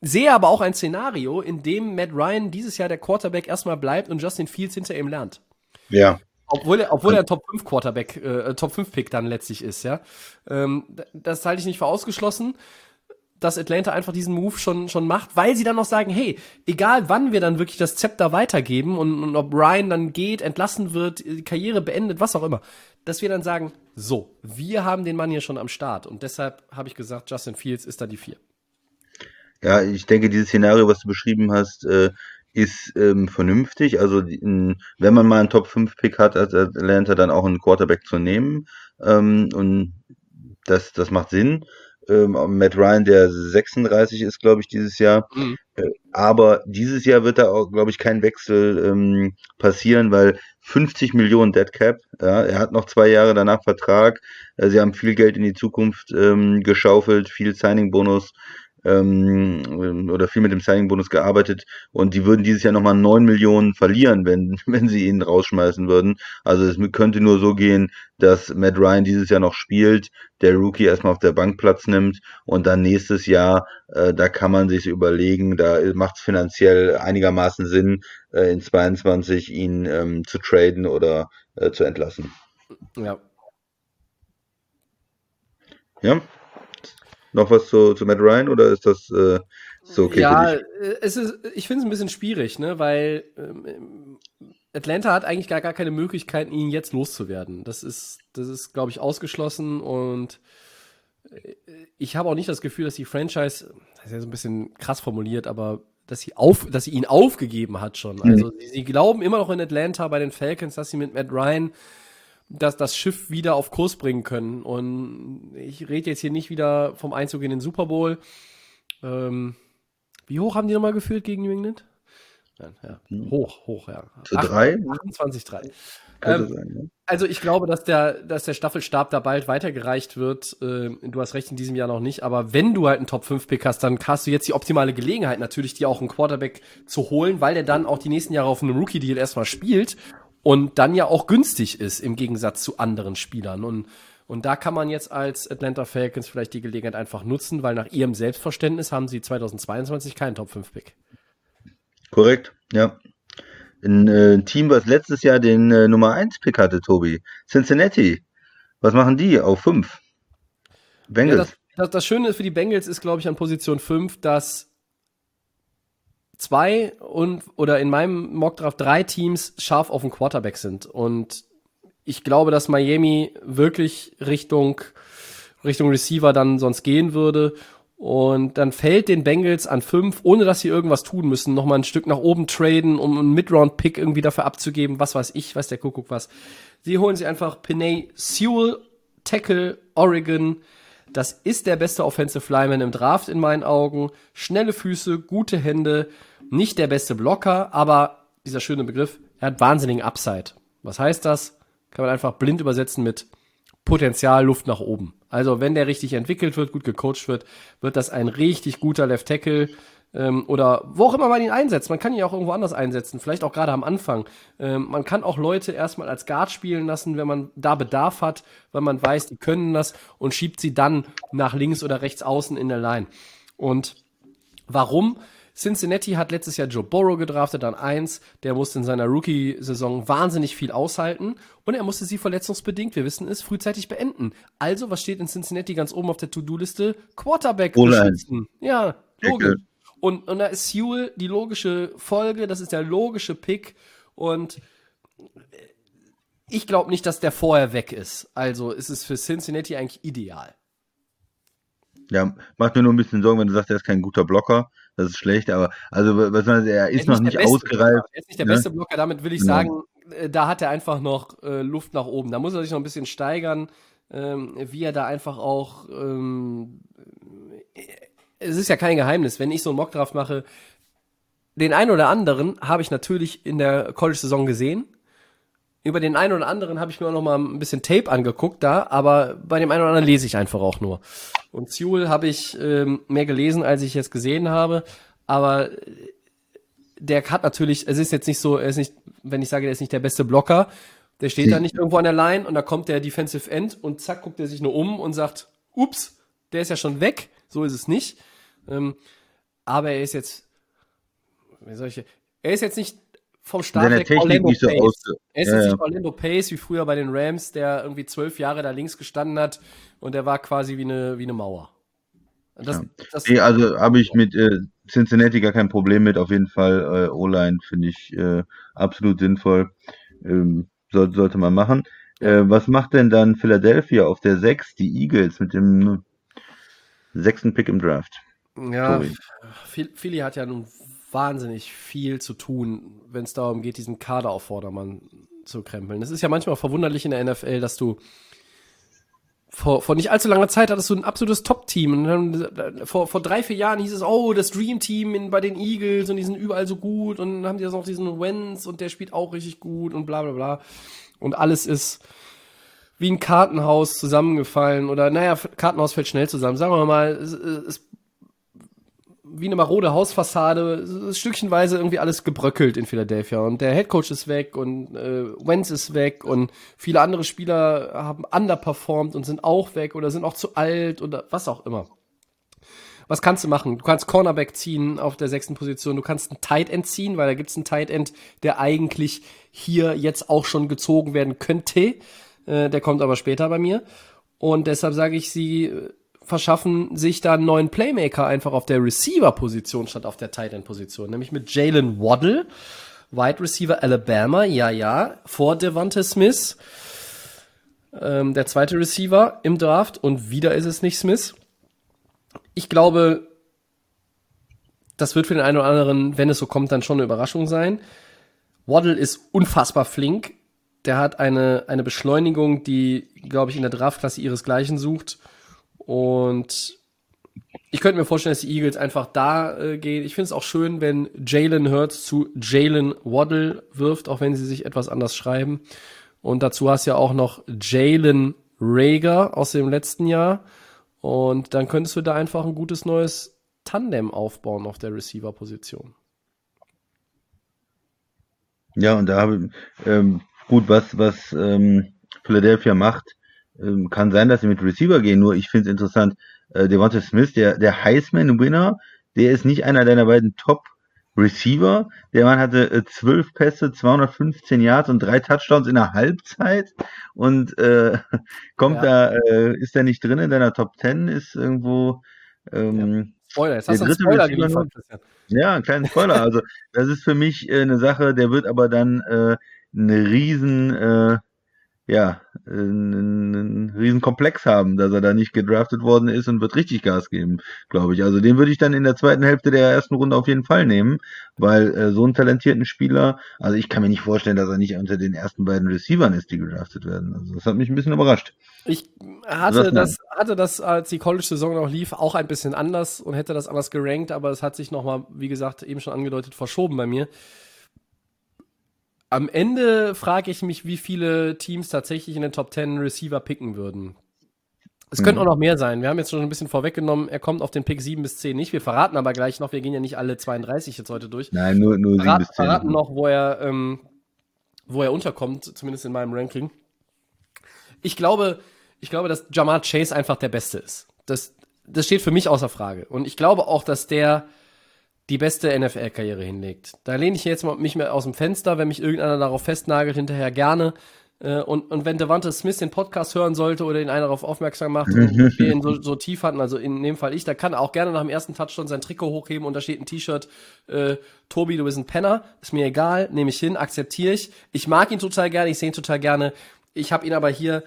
sehe aber auch ein Szenario, in dem Matt Ryan dieses Jahr der Quarterback erstmal bleibt und Justin Fields hinter ihm lernt. Ja. Obwohl er, obwohl er Top 5 Quarterback, äh, Top 5 Pick dann letztlich ist, ja. Ähm, das halte ich nicht für ausgeschlossen, dass Atlanta einfach diesen Move schon, schon macht, weil sie dann noch sagen, hey, egal wann wir dann wirklich das Zepter weitergeben und, und ob Ryan dann geht, entlassen wird, die Karriere beendet, was auch immer, dass wir dann sagen, so, wir haben den Mann hier schon am Start und deshalb habe ich gesagt, Justin Fields ist da die vier. Ja, ich denke, dieses Szenario, was du beschrieben hast, äh, ist ähm, vernünftig. Also wenn man mal einen Top-5-Pick hat als Atlanta, dann auch einen Quarterback zu nehmen. Ähm, und das, das macht Sinn. Ähm, Matt Ryan, der 36 ist, glaube ich, dieses Jahr. Mhm. Äh, aber dieses Jahr wird da auch, glaube ich, kein Wechsel ähm, passieren, weil 50 Millionen Dead Cap, ja, er hat noch zwei Jahre danach Vertrag. Äh, sie haben viel Geld in die Zukunft ähm, geschaufelt, viel Signing-Bonus ähm, oder viel mit dem Signing-Bonus gearbeitet und die würden dieses Jahr nochmal 9 Millionen verlieren, wenn, wenn sie ihn rausschmeißen würden. Also es könnte nur so gehen, dass Matt Ryan dieses Jahr noch spielt, der Rookie erstmal auf der Bank Platz nimmt und dann nächstes Jahr, äh, da kann man sich überlegen, da macht es finanziell einigermaßen Sinn, äh, in 22 ihn ähm, zu traden oder äh, zu entlassen. Ja. Ja, noch was zu, zu Matt Ryan oder ist das äh, so okay? Ja, äh, es ist, ich finde es ein bisschen schwierig, ne, weil ähm, Atlanta hat eigentlich gar, gar keine Möglichkeit, ihn jetzt loszuwerden. Das ist, das ist, glaube ich, ausgeschlossen und äh, ich habe auch nicht das Gefühl, dass die Franchise, das ist ja so ein bisschen krass formuliert, aber dass sie auf, dass sie ihn aufgegeben hat schon. Also mhm. sie, sie glauben immer noch in Atlanta bei den Falcons, dass sie mit Matt Ryan das, das Schiff wieder auf Kurs bringen können. Und ich rede jetzt hier nicht wieder vom Einzug in den Super Bowl. Ähm, wie hoch haben die nochmal geführt gegen New England? Ja, ja. Hm. Hoch, hoch, ja. Zu drei? 28, 3. Ähm, sein, ja. Also ich glaube, dass der, dass der Staffelstab da bald weitergereicht wird. Ähm, du hast recht, in diesem Jahr noch nicht. Aber wenn du halt einen Top-5-Pick hast, dann hast du jetzt die optimale Gelegenheit, natürlich dir auch einen Quarterback zu holen, weil der dann auch die nächsten Jahre auf einem Rookie-Deal erstmal spielt und dann ja auch günstig ist im Gegensatz zu anderen Spielern. Und, und da kann man jetzt als Atlanta Falcons vielleicht die Gelegenheit einfach nutzen, weil nach ihrem Selbstverständnis haben sie 2022 keinen Top-5-Pick. Korrekt, ja. Ein äh, Team, was letztes Jahr den äh, Nummer 1-Pick hatte, Tobi. Cincinnati. Was machen die auf 5? Bengals. Ja, das, das, das Schöne für die Bengals ist, glaube ich, an Position 5, dass zwei und oder in meinem Mockdraft drei Teams scharf auf den Quarterback sind. Und ich glaube, dass Miami wirklich Richtung, Richtung Receiver dann sonst gehen würde. Und dann fällt den Bengals an fünf, ohne dass sie irgendwas tun müssen, nochmal ein Stück nach oben traden, um einen Midround-Pick irgendwie dafür abzugeben, was weiß ich, weiß der Kuckuck was. Sie holen sich einfach Pinay Sewell, Tackle, Oregon. Das ist der beste Offensive Lineman im Draft in meinen Augen. Schnelle Füße, gute Hände, nicht der beste Blocker, aber dieser schöne Begriff, er hat wahnsinnigen Upside. Was heißt das? Kann man einfach blind übersetzen mit Potenzial Luft nach oben. Also wenn der richtig entwickelt wird, gut gecoacht wird, wird das ein richtig guter Left Tackle ähm, oder wo auch immer man ihn einsetzt. Man kann ihn auch irgendwo anders einsetzen, vielleicht auch gerade am Anfang. Ähm, man kann auch Leute erstmal als Guard spielen lassen, wenn man da Bedarf hat, weil man weiß, die können das und schiebt sie dann nach links oder rechts außen in der Line. Und warum? Cincinnati hat letztes Jahr Joe Burrow gedraftet an eins. Der musste in seiner Rookie-Saison wahnsinnig viel aushalten und er musste sie verletzungsbedingt, wir wissen es, frühzeitig beenden. Also, was steht in Cincinnati ganz oben auf der To-Do-Liste? Quarterback beschützen. Ja, logisch. Und, und da ist Sewell die logische Folge, das ist der logische Pick und ich glaube nicht, dass der vorher weg ist. Also ist es für Cincinnati eigentlich ideal. Ja, macht mir nur ein bisschen Sorgen, wenn du sagst, er ist kein guter Blocker. Das ist schlecht, aber also was man, er ist, ist noch nicht, ausgereift. Er ist nicht der ne? beste Blocker, damit will ich genau. sagen, äh, da hat er einfach noch äh, Luft nach oben. Da muss er sich noch ein bisschen steigern, ähm, wie er da einfach auch. Ähm, es ist ja kein Geheimnis, wenn ich so einen Mockdraft mache, den einen oder anderen habe ich natürlich in der College-Saison gesehen über den einen oder anderen habe ich mir auch noch mal ein bisschen Tape angeguckt da, aber bei dem einen oder anderen lese ich einfach auch nur. Und Sewell habe ich ähm, mehr gelesen, als ich jetzt gesehen habe, aber der hat natürlich, es ist jetzt nicht so, er ist nicht, wenn ich sage, der ist nicht der beste Blocker, der steht da nicht irgendwo an der Line und da kommt der Defensive End und zack, guckt er sich nur um und sagt, ups, der ist ja schon weg, so ist es nicht. Ähm, aber er ist jetzt, wie soll ich, er ist jetzt nicht vom Start weg Orlando Pace. So er ist ja, nicht ja. Orlando Pace wie früher bei den Rams, der irgendwie zwölf Jahre da links gestanden hat und der war quasi wie eine, wie eine Mauer. Das, ja. das nee, also habe ich mit äh, Cincinnati gar kein Problem mit. Auf jeden Fall äh, O-Line finde ich äh, absolut sinnvoll. Ähm, soll, sollte man machen. Äh, was macht denn dann Philadelphia auf der 6, die Eagles mit dem sechsten Pick im Draft? Ja, Philly hat ja nun wahnsinnig viel zu tun, wenn es darum geht, diesen Kader auf Vordermann zu krempeln. Es ist ja manchmal verwunderlich in der NFL, dass du vor, vor nicht allzu langer Zeit hattest du ein absolutes Top-Team. Vor, vor drei, vier Jahren hieß es, oh, das Dream-Team bei den Eagles und die sind überall so gut und dann haben die jetzt noch diesen Wentz und der spielt auch richtig gut und bla bla bla. Und alles ist wie ein Kartenhaus zusammengefallen oder naja, Kartenhaus fällt schnell zusammen. Sagen wir mal, es, es wie eine marode Hausfassade, stückchenweise irgendwie alles gebröckelt in Philadelphia. Und der Headcoach ist weg und äh, Wentz ist weg und viele andere Spieler haben underperformed und sind auch weg oder sind auch zu alt oder was auch immer. Was kannst du machen? Du kannst Cornerback ziehen auf der sechsten Position, du kannst einen Tight End ziehen, weil da gibt's einen Tight End, der eigentlich hier jetzt auch schon gezogen werden könnte. Äh, der kommt aber später bei mir. Und deshalb sage ich, sie verschaffen sich da einen neuen Playmaker einfach auf der Receiver-Position statt auf der Tight End-Position, nämlich mit Jalen Waddle, Wide Receiver Alabama, ja, ja, vor Devonta Smith, ähm, der zweite Receiver im Draft und wieder ist es nicht Smith. Ich glaube, das wird für den einen oder anderen, wenn es so kommt, dann schon eine Überraschung sein. Waddle ist unfassbar flink. Der hat eine, eine Beschleunigung, die, glaube ich, in der Draftklasse ihresgleichen sucht. Und ich könnte mir vorstellen, dass die Eagles einfach da äh, gehen. Ich finde es auch schön, wenn Jalen Hurts zu Jalen Waddle wirft, auch wenn sie sich etwas anders schreiben. Und dazu hast du ja auch noch Jalen Rager aus dem letzten Jahr. Und dann könntest du da einfach ein gutes neues Tandem aufbauen auf der Receiver-Position. Ja, und da habe ich, ähm, gut, was, was ähm, Philadelphia macht, ähm, kann sein, dass sie mit Receiver gehen, nur ich finde es interessant, äh, Devonta Smith, der, der Heisman-Winner, der ist nicht einer deiner beiden Top Receiver. Der Mann hatte äh, 12 Pässe, 215 Yards und drei Touchdowns in der Halbzeit und äh, kommt ja. da, äh, ist der nicht drin in deiner Top 10, ist irgendwo ähm, ja. Spoiler, jetzt hast du einen Spoiler geliefert. Ja, einen kleinen Spoiler. Also das ist für mich äh, eine Sache, der wird aber dann äh, eine riesen äh, ja, einen, einen riesen Komplex haben, dass er da nicht gedraftet worden ist und wird richtig Gas geben, glaube ich. Also den würde ich dann in der zweiten Hälfte der ersten Runde auf jeden Fall nehmen, weil äh, so einen talentierten Spieler, also ich kann mir nicht vorstellen, dass er nicht unter den ersten beiden Receivern ist, die gedraftet werden. Also das hat mich ein bisschen überrascht. Ich hatte das, hatte das, als die College-Saison noch lief, auch ein bisschen anders und hätte das anders gerankt, aber es hat sich nochmal, wie gesagt, eben schon angedeutet, verschoben bei mir am Ende frage ich mich, wie viele Teams tatsächlich in den Top 10 Receiver picken würden. Es mhm. könnten auch noch mehr sein. Wir haben jetzt schon ein bisschen vorweggenommen, er kommt auf den Pick 7 bis 10 nicht. Wir verraten aber gleich noch, wir gehen ja nicht alle 32 jetzt heute durch. Nein, nur, nur 7 bis 10. Wir verraten noch, wo er, ähm, wo er unterkommt, zumindest in meinem Ranking. Ich glaube, ich glaube, dass Jamar Chase einfach der Beste ist. Das, das steht für mich außer Frage. Und ich glaube auch, dass der die beste NFL-Karriere hinlegt. Da lehne ich jetzt mal mich mehr aus dem Fenster, wenn mich irgendeiner darauf festnagelt, hinterher gerne. Äh, und, und wenn Devante Smith den Podcast hören sollte oder ihn einer darauf aufmerksam macht und wir ihn so, so tief hatten, also in dem Fall ich, da kann er auch gerne nach dem ersten Touchdown sein Trikot hochheben und da steht ein T-Shirt, äh, Tobi, du bist ein Penner, ist mir egal, nehme ich hin, akzeptiere ich. Ich mag ihn total gerne, ich sehe ihn total gerne. Ich habe ihn aber hier,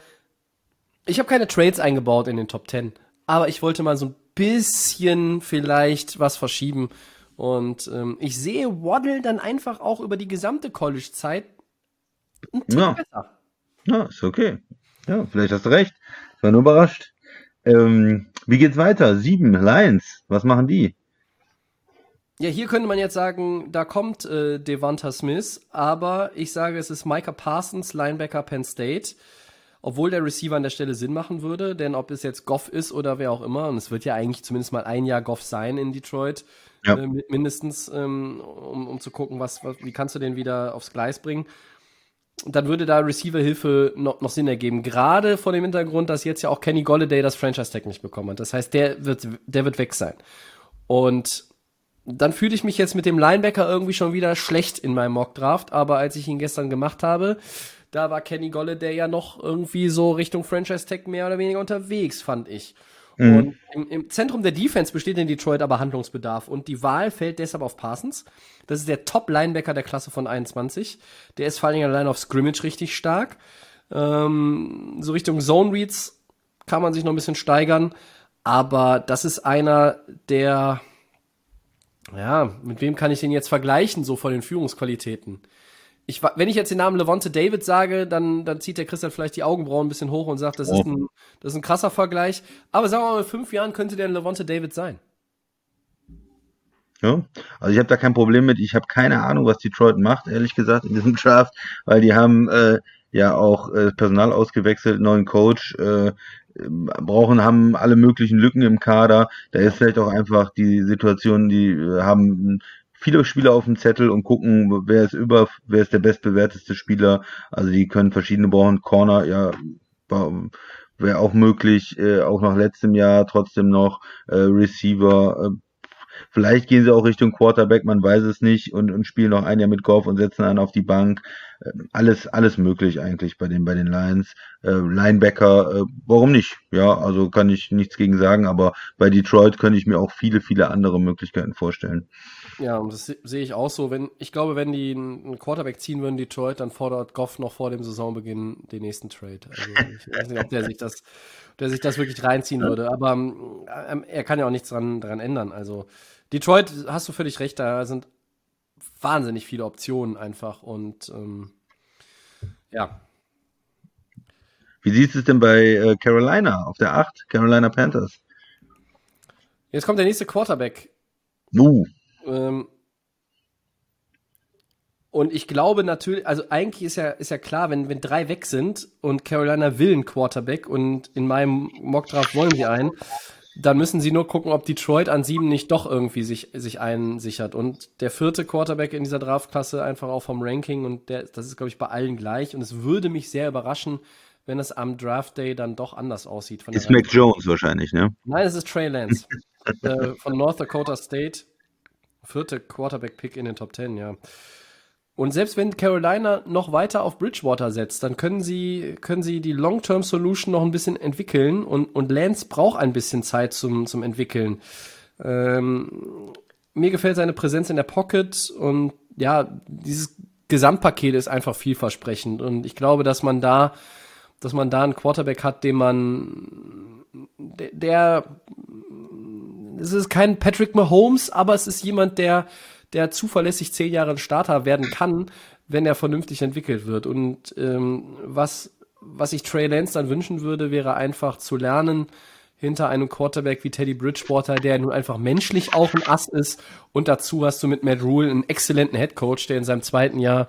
ich habe keine Trades eingebaut in den Top 10, aber ich wollte mal so ein bisschen vielleicht was verschieben. Und ähm, ich sehe Waddle dann einfach auch über die gesamte College-Zeit ein Tick Ja. besser. Ja, ist okay. Ja, vielleicht hast du recht. Ich war nur überrascht. Ähm, wie geht's weiter? Sieben, Lions. Was machen die? Ja, hier könnte man jetzt sagen, da kommt äh, Devonta Smith, aber ich sage, es ist Micah Parsons, Linebacker Penn State. Obwohl der Receiver an der Stelle Sinn machen würde, denn ob es jetzt Goff ist oder wer auch immer, und es wird ja eigentlich zumindest mal ein Jahr Goff sein in Detroit, Ja. äh, mi- mindestens, ähm, um, um zu gucken, was, was, wie kannst du den wieder aufs Gleis bringen. Dann würde da Receiver-Hilfe noch, noch Sinn ergeben. Gerade vor dem Hintergrund, dass jetzt ja auch Kenny Golladay das Franchise-Tag nicht bekommen hat. Das heißt, der wird, der wird weg sein. Und dann fühle ich mich jetzt mit dem Linebacker irgendwie schon wieder schlecht in meinem Mock-Draft, aber als ich ihn gestern gemacht habe, da war Kenny Golladay ja noch irgendwie so Richtung Franchise-Tag mehr oder weniger unterwegs, fand ich. Und im, im Zentrum der Defense besteht in Detroit aber Handlungsbedarf und die Wahl fällt deshalb auf Parsons. Das ist der Top-Linebacker der Klasse von 21. Der ist vor allen Dingen allein auf Scrimmage richtig stark. Ähm, so Richtung Zone Reads kann man sich noch ein bisschen steigern, aber das ist einer, der ja, mit wem kann ich den jetzt vergleichen, so von den Führungsqualitäten? Ich, wenn ich jetzt den Namen Levante David sage, dann, dann zieht der Christian vielleicht die Augenbrauen ein bisschen hoch und sagt, das, ist, ein, das ist ein krasser Vergleich. Aber sagen wir mal, in fünf Jahren könnte der ein Levante David sein. Ja, also ich habe da kein Problem mit. Ich habe keine Ahnung, was Detroit macht, ehrlich gesagt, in diesem Draft, weil die haben äh, ja auch äh, Personal ausgewechselt, neuen Coach, äh, brauchen, haben alle möglichen Lücken im Kader. Da ist vielleicht auch einfach die Situation, die äh, haben viele Spieler auf dem Zettel und gucken, wer ist über, wer ist der bestbewerteste Spieler. Also die können verschiedene brauchen. Corner, ja, wäre auch möglich, äh, auch nach letztem Jahr trotzdem noch äh, Receiver. Äh, Vielleicht gehen sie auch Richtung Quarterback, man weiß es nicht, und, und spielen noch ein Jahr mit Golf und setzen einen auf die Bank. Äh, Alles, alles möglich eigentlich bei den, bei den Lions. Äh, Linebacker, äh, warum nicht? Ja, also kann ich nichts gegen sagen, aber bei Detroit könnte ich mir auch viele, viele andere Möglichkeiten vorstellen. Ja, und das se- sehe ich auch so. Wenn, ich glaube, wenn die einen Quarterback ziehen würden, Detroit, dann fordert Goff noch vor dem Saisonbeginn den nächsten Trade. Also ich weiß nicht, ob der sich das, der sich das wirklich reinziehen würde. Aber ähm, er kann ja auch nichts dran, dran ändern. Also Detroit, hast du völlig recht, da sind wahnsinnig viele Optionen einfach. Und ähm, ja, Wie siehst du es denn bei äh, Carolina auf der 8? Carolina Panthers. jetzt kommt der nächste Quarterback. Uh, Ähm, und ich glaube natürlich, also eigentlich ist ja, ist ja klar, wenn, wenn drei weg sind und Carolina will einen Quarterback und in meinem Mockdraft wollen sie einen, dann müssen sie nur gucken, ob Detroit an sieben nicht doch irgendwie sich, sich einsichert. Und der vierte Quarterback in dieser Draftklasse einfach auch vom Ranking und der, das ist, glaube ich, bei allen gleich. Und es würde mich sehr überraschen, wenn es am Draft Day dann doch anders aussieht. Ist Mac Jones wahrscheinlich, ne? Nein, es ist Trey Lance äh, von North Dakota State. Vierte Quarterback-Pick in den Top 10, ja. Und selbst wenn Carolina noch weiter auf Bridgewater setzt, dann können sie, können sie die Long-Term-Solution noch ein bisschen entwickeln und, und Lance braucht ein bisschen Zeit zum, zum Entwickeln. Ähm, mir gefällt seine Präsenz in der Pocket und ja, dieses Gesamtpaket ist einfach vielversprechend und ich glaube, dass man da, dass man da einen Quarterback hat, den man, der, der es ist kein Patrick Mahomes, aber es ist jemand, der, der zuverlässig zehn Jahre ein Starter werden kann, wenn er vernünftig entwickelt wird. Und ähm, was, was ich Trey Lance dann wünschen würde, wäre einfach zu lernen, hinter einem Quarterback wie Teddy Bridgewater, der nun einfach menschlich auch ein Ass ist. Und dazu hast du mit Matt Rule einen exzellenten Head Coach, der in seinem zweiten Jahr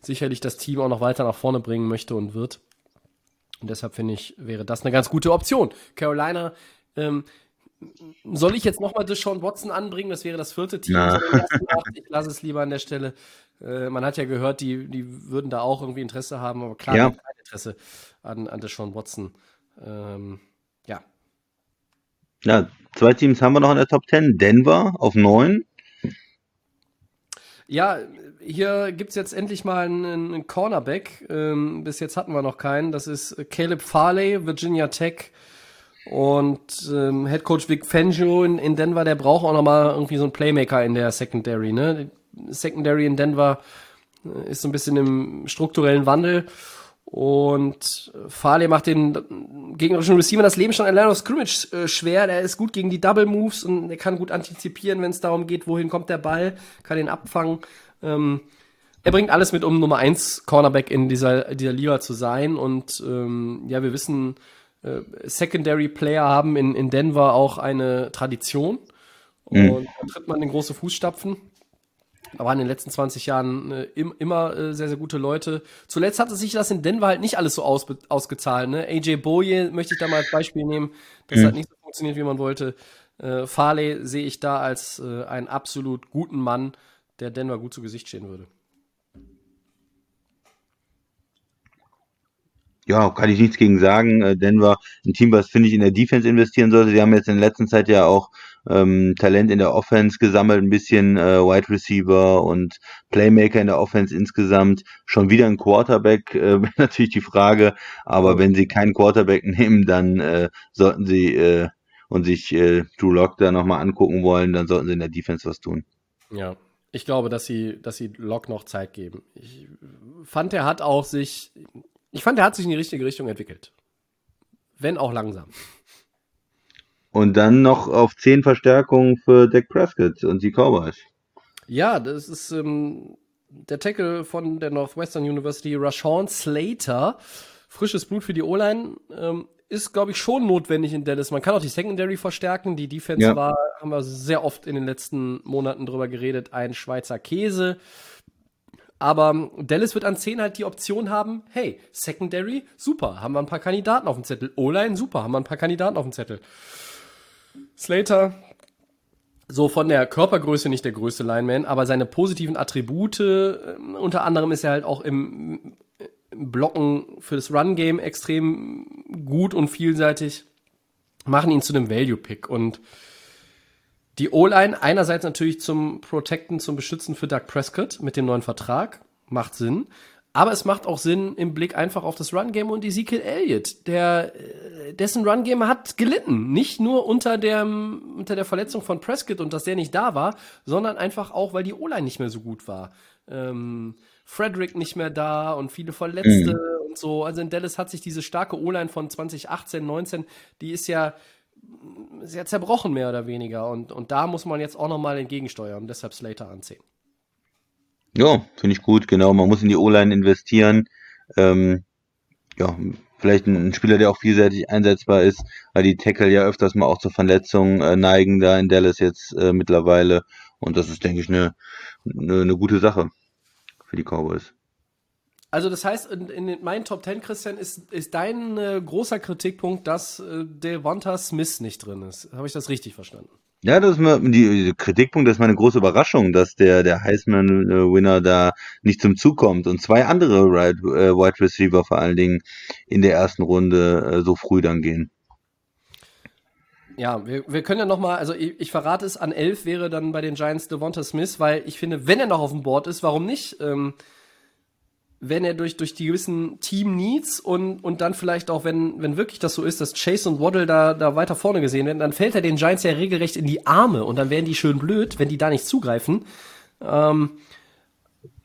sicherlich das Team auch noch weiter nach vorne bringen möchte und wird. Und deshalb finde ich, wäre das eine ganz gute Option. Carolina, ähm, soll ich jetzt nochmal Deshaun Watson anbringen? Das wäre das vierte Team. Acht. Ich lasse es lieber an der Stelle. Äh, man hat ja gehört, die, die würden da auch irgendwie Interesse haben, aber klar, Ja. kein Interesse an, an Deshaun Watson. Ähm, ja. Ja, zwei Teams haben wir noch in der Top 10. Denver auf 9. Ja, hier gibt's jetzt endlich mal einen, einen Cornerback. Ähm, bis jetzt hatten wir noch keinen. Das ist Caleb Farley, Virginia Tech. Und ähm, Head Coach Vic Fangio in, in Denver, der braucht auch noch mal irgendwie so einen Playmaker in der Secondary. Ne? Secondary in Denver äh, ist so ein bisschen im strukturellen Wandel. Und Farley macht den gegnerischen Receiver das Leben schon allein aus Scrimmage äh, schwer. Der ist gut gegen die Double Moves und er kann gut antizipieren, wenn es darum geht, wohin kommt der Ball, kann ihn abfangen. Ähm, er bringt alles mit, um Nummer 1 Cornerback in dieser, dieser Liga zu sein. Und ähm, ja, wir wissen, äh, Secondary Player haben in, in Denver auch eine Tradition. Mhm. Und da tritt man in große Fußstapfen. Da waren in den letzten 20 Jahren äh, im, immer äh, sehr, sehr gute Leute. Zuletzt hatte sich das in Denver halt nicht alles so aus, ausgezahlt. Ne? AJ Boye möchte ich da mal als Beispiel nehmen. Das mhm. hat nicht so funktioniert, wie man wollte. Äh, Farley sehe ich da als äh, einen absolut guten Mann, der Denver gut zu Gesicht stehen würde. Ja, kann ich nichts gegen sagen. Äh, Denver, ein Team, was finde ich in der Defense investieren sollte. Sie haben jetzt in der letzten Zeit ja auch ähm, Talent in der Offense gesammelt, ein bisschen äh, Wide Receiver und Playmaker in der Offense insgesamt. Schon wieder ein Quarterback, äh, natürlich die Frage. Aber wenn sie keinen Quarterback nehmen, dann äh, sollten sie äh, und sich äh, Drew Lock da nochmal angucken wollen, dann sollten sie in der Defense was tun. Ja, ich glaube, dass sie, dass sie Lock noch Zeit geben. Ich fand, er hat auch sich, ich fand, er hat sich in die richtige Richtung entwickelt. Wenn auch langsam. Und dann noch auf 10 Verstärkungen für Dak Prescott und die Cowboys. Ja, das ist ähm, der Tackle von der Northwestern University, Rashawn Slater. Frisches Blut für die O-Line. Ähm, ist, glaube ich, schon notwendig in Dallas. Man kann auch die Secondary verstärken. Die Defense ja. war, haben wir sehr oft in den letzten Monaten drüber geredet, ein Schweizer Käse. Aber Dallas wird an 10 halt die Option haben, hey, Secondary, super, haben wir ein paar Kandidaten auf dem Zettel. O-Line, super, haben wir ein paar Kandidaten auf dem Zettel. Slater, so von der Körpergröße nicht der größte Lineman, aber seine positiven Attribute, äh, unter anderem ist er halt auch im, im Blocken für das Run-Game extrem gut und vielseitig, machen ihn zu einem Value-Pick. Und die O-Line einerseits natürlich zum Protecten, zum Beschützen für Doug Prescott mit dem neuen Vertrag, macht Sinn. Aber es macht auch Sinn im Blick einfach auf das Run-Game und Ezekiel Elliott, der, äh, dessen Run-Game hat gelitten. Nicht nur unter der, unter der Verletzung von Prescott und dass der nicht da war, sondern einfach auch, weil die O-Line nicht mehr so gut war. Ähm, Frederick nicht mehr da und viele Verletzte mhm. und so. Also in Dallas hat sich diese starke O-Line von 2018, 19, die ist ja sehr zerbrochen, mehr oder weniger. Und, und da muss man jetzt auch nochmal entgegensteuern, deshalb Slater anziehen. Ja, finde ich gut, genau. Man muss in die O-Line investieren. Ähm, ja, vielleicht ein Spieler, der auch vielseitig einsetzbar ist, weil die Tackle ja öfters mal auch zur Verletzung äh, neigen da in Dallas jetzt äh, mittlerweile. Und das ist, denke ich, eine, eine, eine gute Sache für die Cowboys. Also das heißt, in, in meinen Top Ten, Christian, ist, ist dein äh, großer Kritikpunkt, dass äh, Devonta Smith nicht drin ist. Habe ich das richtig verstanden? Ja, das ist mal, die Kritikpunkt, das ist meine große Überraschung, dass der, der Heisman-Winner da nicht zum Zug kommt und zwei andere Right, äh, Wide Receiver vor allen Dingen in der ersten Runde äh, so früh dann gehen. Ja, wir, wir können ja nochmal, also ich, ich, verrate es, an elf wäre dann bei den Giants Devonta Smith, weil ich finde, wenn er noch auf dem Board ist, warum nicht? Ähm, wenn er durch, durch die gewissen Team-Needs und, und dann vielleicht auch, wenn, wenn wirklich das so ist, dass Chase und Waddle da, da weiter vorne gesehen werden, dann fällt er den Giants ja regelrecht in die Arme und dann werden die schön blöd, wenn die da nicht zugreifen. Ähm,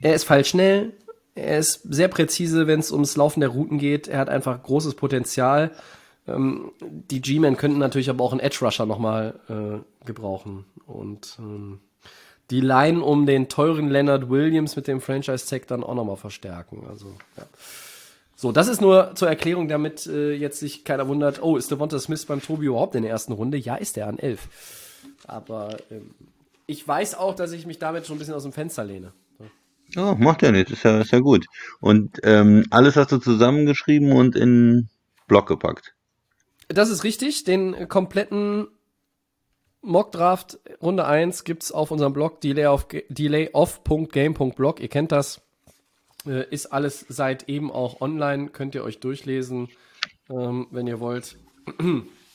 er ist falsch schnell, er ist sehr präzise, wenn es ums Laufen der Routen geht, er hat einfach großes Potenzial. Ähm, die G-Men könnten natürlich aber auch einen Edge-Rusher nochmal äh, gebrauchen und ähm, die Line um den teuren Leonard Williams mit dem Franchise-Tag dann auch nochmal verstärken. Also, ja. So, das ist nur zur Erklärung, damit äh, jetzt sich keiner wundert, oh, ist Devonta Smith beim Tobi überhaupt in der ersten Runde? Ja, ist er an elf. Aber ähm, ich weiß auch, dass ich mich damit schon ein bisschen aus dem Fenster lehne. Ja, oh, macht ja nichts, ist ja, ist ja gut. Und ähm, alles hast du zusammengeschrieben und in Block gepackt. Das ist richtig. Den kompletten Mockdraft Runde 1 gibt's auf unserem Blog delayoff.game.blog. Ihr kennt das. Äh, ist alles seit eben auch online. Könnt ihr euch durchlesen, ähm, wenn ihr wollt.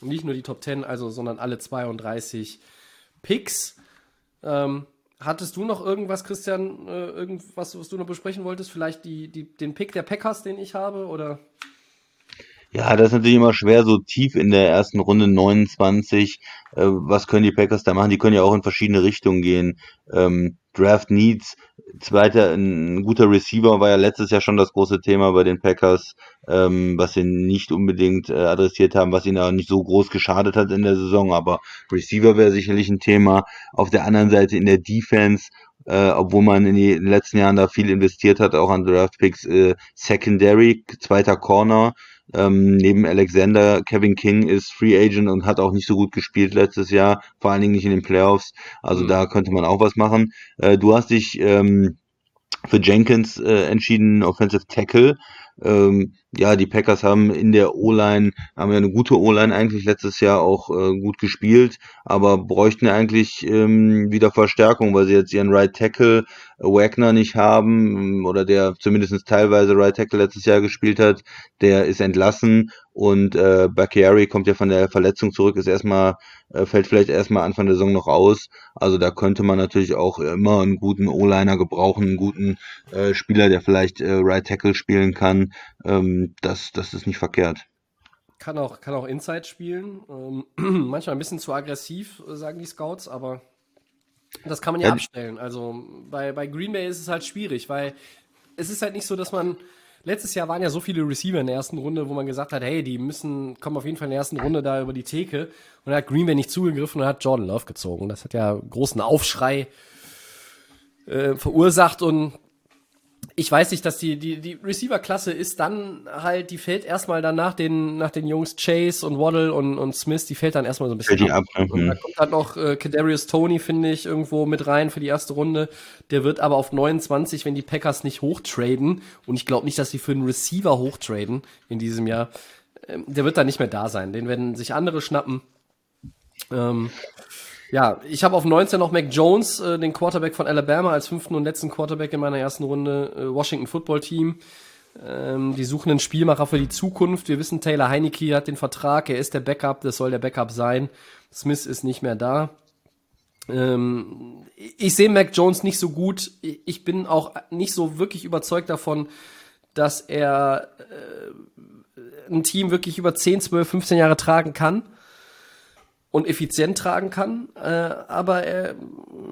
Nicht nur die Top 10, also, sondern alle 32 Picks. Ähm, hattest du noch irgendwas, Christian, äh, irgendwas, was du noch besprechen wolltest? Vielleicht die, die, den Pick der Packers, den ich habe, oder? Ja, das ist natürlich immer schwer, so tief in der ersten Runde 29. Äh, was können die Packers da machen? Die können ja auch in verschiedene Richtungen gehen. Ähm, Draft Needs, zweiter, ein guter Receiver war ja letztes Jahr schon das große Thema bei den Packers, ähm, was sie nicht unbedingt äh, adressiert haben, was ihnen auch nicht so groß geschadet hat in der Saison, aber Receiver wäre sicherlich ein Thema. Auf der anderen Seite in der Defense äh, obwohl man in den letzten Jahren da viel investiert hat, auch an Draft Picks, äh, Secondary, zweiter Corner, ähm, neben Alexander, Kevin King ist Free Agent und hat auch nicht so gut gespielt letztes Jahr, vor allen Dingen nicht in den Playoffs. Also mhm. da könnte man auch was machen. Äh, du hast dich ähm, für Jenkins äh, entschieden, Offensive Tackle. Ähm, ja, die Packers haben in der O-Line, haben ja eine gute O-Line eigentlich letztes Jahr auch äh, gut gespielt, aber bräuchten eigentlich ähm, wieder Verstärkung, weil sie jetzt ihren Right Tackle äh, Wagner nicht haben, oder der zumindest teilweise Right Tackle letztes Jahr gespielt hat, der ist entlassen und äh, Bakiari kommt ja von der Verletzung zurück, ist erstmal, äh, fällt vielleicht erstmal Anfang der Saison noch aus. Also da könnte man natürlich auch immer einen guten O-Liner gebrauchen, einen guten äh, Spieler, der vielleicht äh, Right Tackle spielen kann. Ähm, das, das ist nicht verkehrt. Kann auch, kann auch Inside spielen. Ähm, manchmal ein bisschen zu aggressiv, äh, sagen die Scouts, aber das kann man ja, ja abstellen. Also bei, bei Green Bay ist es halt schwierig, weil es ist halt nicht so, dass man. Letztes Jahr waren ja so viele Receiver in der ersten Runde, wo man gesagt hat, hey, die müssen, kommen auf jeden Fall in der ersten Runde da über die Theke. Und da hat Green Bay nicht zugegriffen und hat Jordan Love gezogen. Das hat ja großen Aufschrei äh, verursacht und ich weiß nicht, dass die, die, die Receiver-Klasse ist dann halt, die fällt erstmal dann nach den, nach den Jungs Chase und Waddle und, und Smith, die fällt dann erstmal so ein bisschen ab. ab. Und da kommt halt noch äh, Kadarius Tony, finde ich, irgendwo mit rein für die erste Runde. Der wird aber auf 29, wenn die Packers nicht hochtraden, und ich glaube nicht, dass sie für einen Receiver hochtraden in diesem Jahr, ähm, der wird dann nicht mehr da sein. Den werden sich andere schnappen. Ähm, ja, ich habe auf 19 noch Mac Jones, äh, den Quarterback von Alabama, als fünften und letzten Quarterback in meiner ersten Runde, äh, Washington Football Team. Ähm, die suchen einen Spielmacher für die Zukunft. Wir wissen, Taylor Heineke hat den Vertrag, er ist der Backup, das soll der Backup sein. Smith ist nicht mehr da. Ähm, ich sehe Mac Jones nicht so gut. Ich bin auch nicht so wirklich überzeugt davon, dass er äh, ein Team wirklich über 10, 12, 15 Jahre tragen kann und effizient tragen kann. Äh, aber er,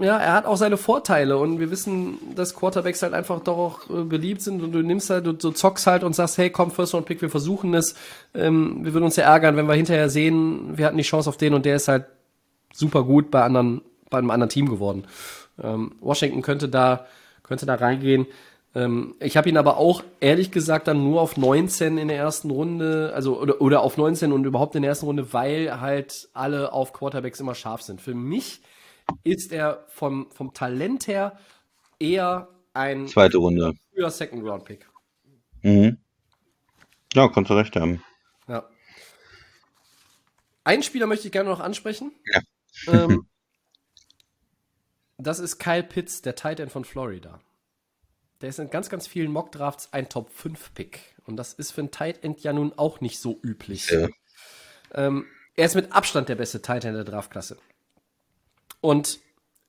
ja, er hat auch seine Vorteile und wir wissen, dass Quarterbacks halt einfach doch auch äh, beliebt sind und du nimmst halt, du, du zockst halt und sagst, hey, komm, First Round Pick, wir versuchen es. Ähm, wir würden uns ja ärgern, wenn wir hinterher sehen, wir hatten die Chance auf den und der ist halt super gut bei anderen, bei einem anderen Team geworden. Ähm, Washington könnte da, könnte da reingehen. Ähm, ich habe ihn aber auch ehrlich gesagt dann nur auf 19 in der ersten Runde, also oder, oder auf 19 und überhaupt in der ersten Runde, weil halt alle auf Quarterbacks immer scharf sind. Für mich ist er vom, vom Talent her eher ein zweite Runde. Früher Second Round Pick. Mhm. Ja, kannst du recht haben. Ja. Einen Spieler möchte ich gerne noch ansprechen. Ja. Ähm, das ist Kyle Pitts, der Tight End von Florida. Der ist in ganz, ganz vielen Mock-Drafts ein Top-5-Pick. Und das ist für einen Tight End ja nun auch nicht so üblich. Ja. Ähm, er ist mit Abstand der beste Tight End der Draftklasse. Und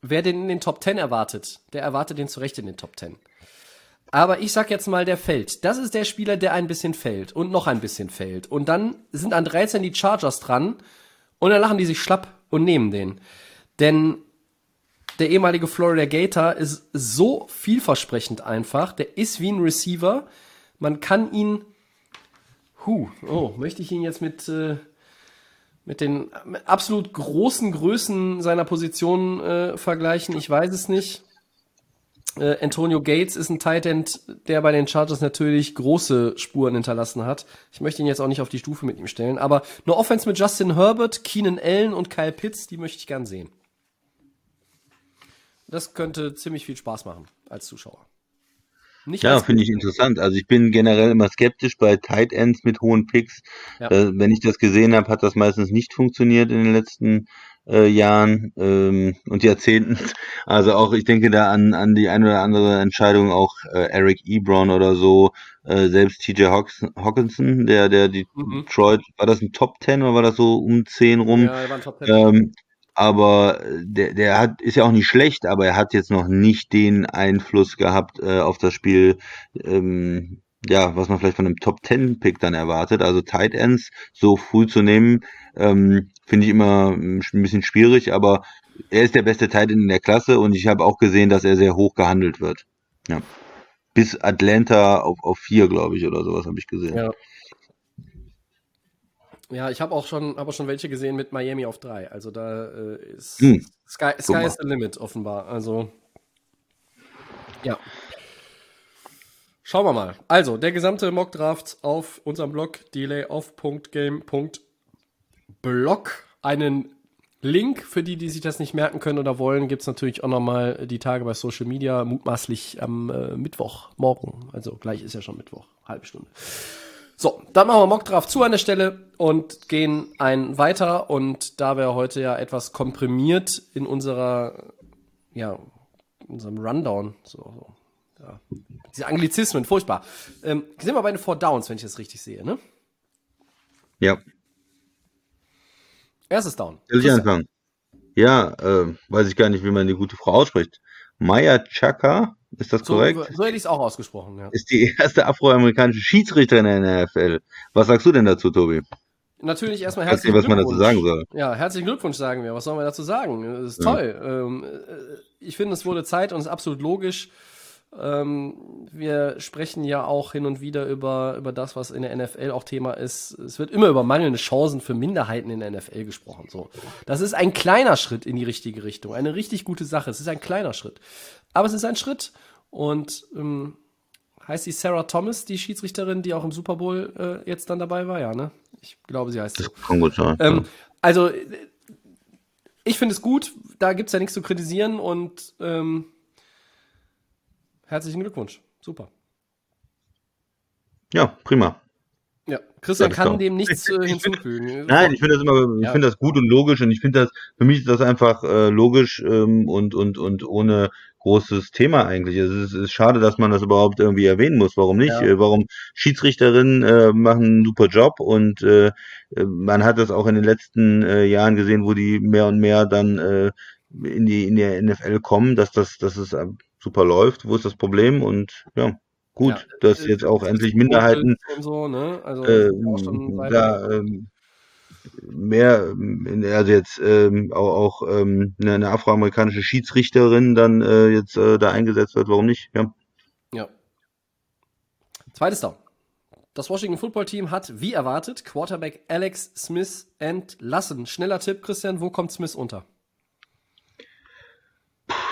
wer den in den Top 10 erwartet, der erwartet den zu Recht in den Top 10. Aber ich sag jetzt mal, der fällt. Das ist der Spieler, der ein bisschen fällt und noch ein bisschen fällt. Und dann sind an 13 die Chargers dran und dann lachen die sich schlapp und nehmen den. Denn der ehemalige Florida Gator ist so vielversprechend einfach. Der ist wie ein Receiver. Man kann ihn. Huh, oh, möchte ich ihn jetzt mit, äh, mit den absolut großen Größen seiner Position äh, vergleichen? Ich weiß es nicht. Äh, Antonio Gates ist ein Tight End, der bei den Chargers natürlich große Spuren hinterlassen hat. Ich möchte ihn jetzt auch nicht auf die Stufe mit ihm stellen, aber eine Offense mit Justin Herbert, Keenan Allen und Kyle Pitts, die möchte ich gern sehen. Das könnte ziemlich viel Spaß machen als Zuschauer. Nicht ja, finde ich interessant. Also ich bin generell immer skeptisch bei Tight Ends mit hohen Picks. Ja. Äh, wenn ich das gesehen habe, hat das meistens nicht funktioniert in den letzten äh, Jahren ähm, und Jahrzehnten. Also auch, ich denke da an, an die eine oder andere Entscheidung, auch äh, Eric Ebron oder so, äh, selbst TJ Hawkinson, der, der die mhm. Detroit, war das ein Top 10 oder war das so um 10 rum? Ja, er war ein Top 10. Ähm, aber der, der hat, ist ja auch nicht schlecht, aber er hat jetzt noch nicht den Einfluss gehabt äh, auf das Spiel, ähm, ja, was man vielleicht von einem Top Ten Pick dann erwartet. Also Tight Ends so früh zu nehmen, ähm, finde ich immer ein bisschen schwierig, aber er ist der beste Tight End in der Klasse und ich habe auch gesehen, dass er sehr hoch gehandelt wird. Ja. Bis Atlanta auf, auf vier, glaube ich, oder sowas habe ich gesehen. Ja. Ja, ich habe auch schon, auch schon welche gesehen mit Miami auf drei. Also da äh, ist Hm. Sky, Sky is the limit offenbar. Also ja. Schauen wir mal. Also, der gesamte Mockdraft auf unserem Blog delayoff.game.blog. Einen Link für die, die sich das nicht merken können oder wollen, gibt's natürlich auch nochmal die Tage bei Social Media, mutmaßlich am äh, Mittwoch, morgen. Also gleich ist ja schon Mittwoch, halbe Stunde. So, dann machen wir Mockdraft zu an der Stelle und gehen einen weiter. Und da wir heute ja etwas komprimiert in unserer, ja, unserem Rundown, so, so ja, diese Anglizismen, furchtbar. Ähm, sind wir bei den Four Downs, wenn ich das richtig sehe, ne? Ja. Erstes Down. Soll ich anfangen? Ja, äh, weiß ich gar nicht, wie man die gute Frau ausspricht. Maya Chaka, ist das So, korrekt? so hätte ich es auch ausgesprochen, ja. Ist die erste afroamerikanische Schiedsrichterin in der NFL. Was sagst du denn dazu, Tobi? Natürlich erstmal nicht, herzlichen was man dazu Glückwunsch. sagen soll. Ja, herzlichen Glückwunsch sagen wir. Was sollen wir dazu sagen? Das ist Ja. toll. Ähm, äh, ich finde, es wurde Zeit und es ist absolut logisch. Ähm, wir sprechen ja auch hin und wieder über, über das, was in der NFL auch Thema ist. Es wird immer über mangelnde Chancen für Minderheiten in der NFL gesprochen. So. Das ist ein kleiner Schritt in die richtige Richtung. Eine richtig gute Sache. Es ist ein kleiner Schritt. Aber es ist ein Schritt. Und ähm, heißt die Sarah Thomas, die Schiedsrichterin, die auch im Super Bowl äh, jetzt dann dabei war? Ja, ne? Ich glaube, sie heißt so. Kann gut sein. Ähm, also, äh, ich finde es gut, da gibt es ja nichts zu kritisieren und ähm, herzlichen Glückwunsch. Super. ja, prima. Ja, Christian Ja, kann dem nichts äh, hinzufügen. Nein, ich finde das immer, ich Ja. finde das gut und logisch und ich finde das, für mich ist das einfach äh, logisch ähm, und, und, und ohne großes Thema eigentlich. Es ist, es ist schade, dass man das überhaupt irgendwie erwähnen muss. Warum nicht? Ja. Äh, warum Schiedsrichterinnen äh, machen einen super Job und äh, äh, man hat das auch in den letzten äh, Jahren gesehen, wo die mehr und mehr dann äh, in die in der NFL kommen, dass das, dass es äh, super läuft. Wo ist das Problem? Und ja, gut, Ja, dass äh, jetzt auch endlich Minderheiten so, ne? Also, äh, da ähm, mehr, ähm, also jetzt ähm, auch, auch ähm, eine, eine afroamerikanische Schiedsrichterin dann äh, jetzt äh, da eingesetzt wird, warum nicht? Ja. Ja. Zweites Down. Das Washington Football Team hat, wie erwartet, Quarterback Alex Smith entlassen. Schneller Tipp, Christian, wo kommt Smith unter?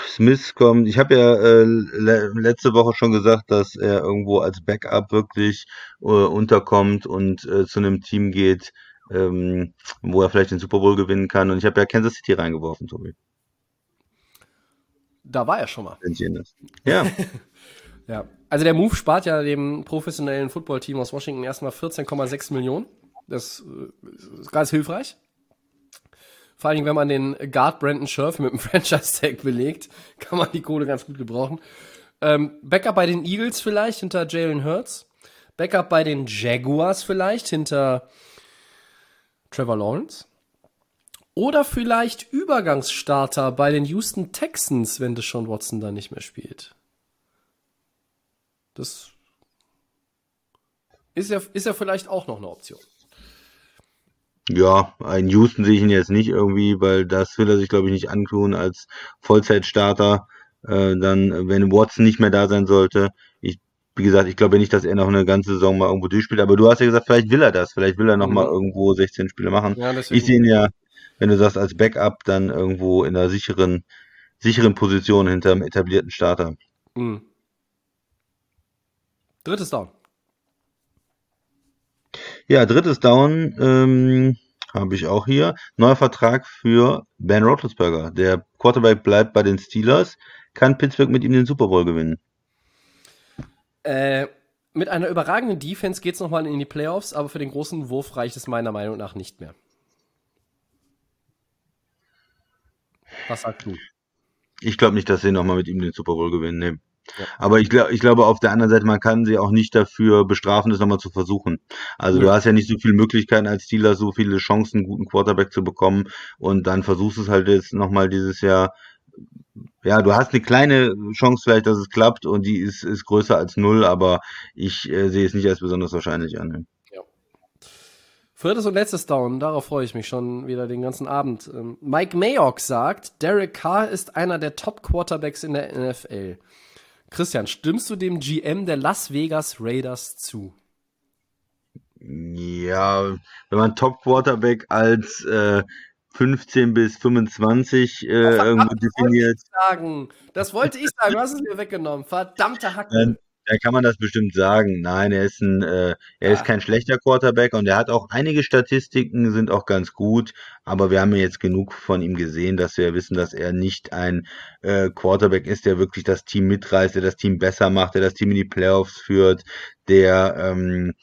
Smith kommt, ich habe ja äh, le letzte Woche schon gesagt, dass er irgendwo als Backup wirklich äh, unterkommt und äh, zu einem Team geht, ähm, wo er vielleicht den Super Bowl gewinnen kann. Und ich habe ja Kansas City reingeworfen, Tobi. Da war er schon mal. Ja, Ja, also der Move spart ja dem professionellen Footballteam aus Washington erstmal 14,6 Millionen. Das äh, ist ganz hilfreich. Vor allen Dingen, wenn man den Guard Brandon Scherf mit dem Franchise-Tag belegt, kann man die Kohle ganz gut gebrauchen. Ähm, Backup bei den Eagles vielleicht hinter Jalen Hurts. Backup bei den Jaguars vielleicht hinter Trevor Lawrence. Oder vielleicht Übergangsstarter bei den Houston Texans, wenn Deshaun Watson da nicht mehr spielt. Das ist ja, ist ja vielleicht auch noch eine Option. Ja, in Houston sehe ich ihn jetzt nicht irgendwie, weil das will er sich, glaube ich, nicht antun als Vollzeitstarter. Äh, dann, wenn Watson nicht mehr da sein sollte. Ich, wie gesagt, ich glaube nicht, dass er noch eine ganze Saison mal irgendwo durchspielt. Aber du hast ja gesagt, vielleicht will er das. Vielleicht will er noch Mhm. mal irgendwo 16 Spiele machen. Ja, Ich sehe ihn ja, wenn du sagst, als Backup dann irgendwo in einer sicheren, sicheren Position hinter einem etablierten Starter. Mhm. Drittes Down. Ja, drittes Down ähm, habe ich auch hier. Neuer Vertrag für Ben Roethlisberger. Der Quarterback bleibt bei den Steelers. Kann Pittsburgh mit ihm den Super Bowl gewinnen? Äh, mit einer überragenden Defense geht's noch mal in die Playoffs, aber für den großen Wurf reicht es meiner Meinung nach nicht mehr. Was sagst du? Ich glaube nicht, dass sie nochmal mit ihm den Super Bowl gewinnen. Nee. Aber ich, glaub, ich glaube, auf der anderen Seite, man kann sie auch nicht dafür bestrafen, das nochmal zu versuchen. Also Ja. du hast ja nicht so viele Möglichkeiten als Steeler, so viele Chancen, einen guten Quarterback zu bekommen. Und dann versuchst du es halt jetzt nochmal dieses Jahr. Ja, du hast eine kleine Chance vielleicht, dass es klappt und die ist, ist größer als null, aber ich äh, sehe es nicht als besonders wahrscheinlich an. Viertes und letztes Down, darauf freue ich mich schon wieder den ganzen Abend. Ähm, Mike Mayock sagt, Derek Carr ist einer der Top-Quarterbacks in der NFL. Christian, stimmst du dem GM der Las Vegas Raiders zu? Ja, wenn man Top Quarterback als äh, 15 bis 25 äh, irgendwo definiert, Sagen, das wollte ich sagen, du hast es mir weggenommen. Verdammte Hacke. Dann kann man das bestimmt sagen. Nein, er ist ein, äh, er ist Ja. kein schlechter Quarterback und er hat auch einige Statistiken sind auch ganz gut, aber wir haben ja jetzt genug von ihm gesehen, dass wir wissen, dass er nicht ein äh, Quarterback ist, der wirklich das Team mitreißt, der das Team besser macht, der das Team in die Playoffs führt, der ähm,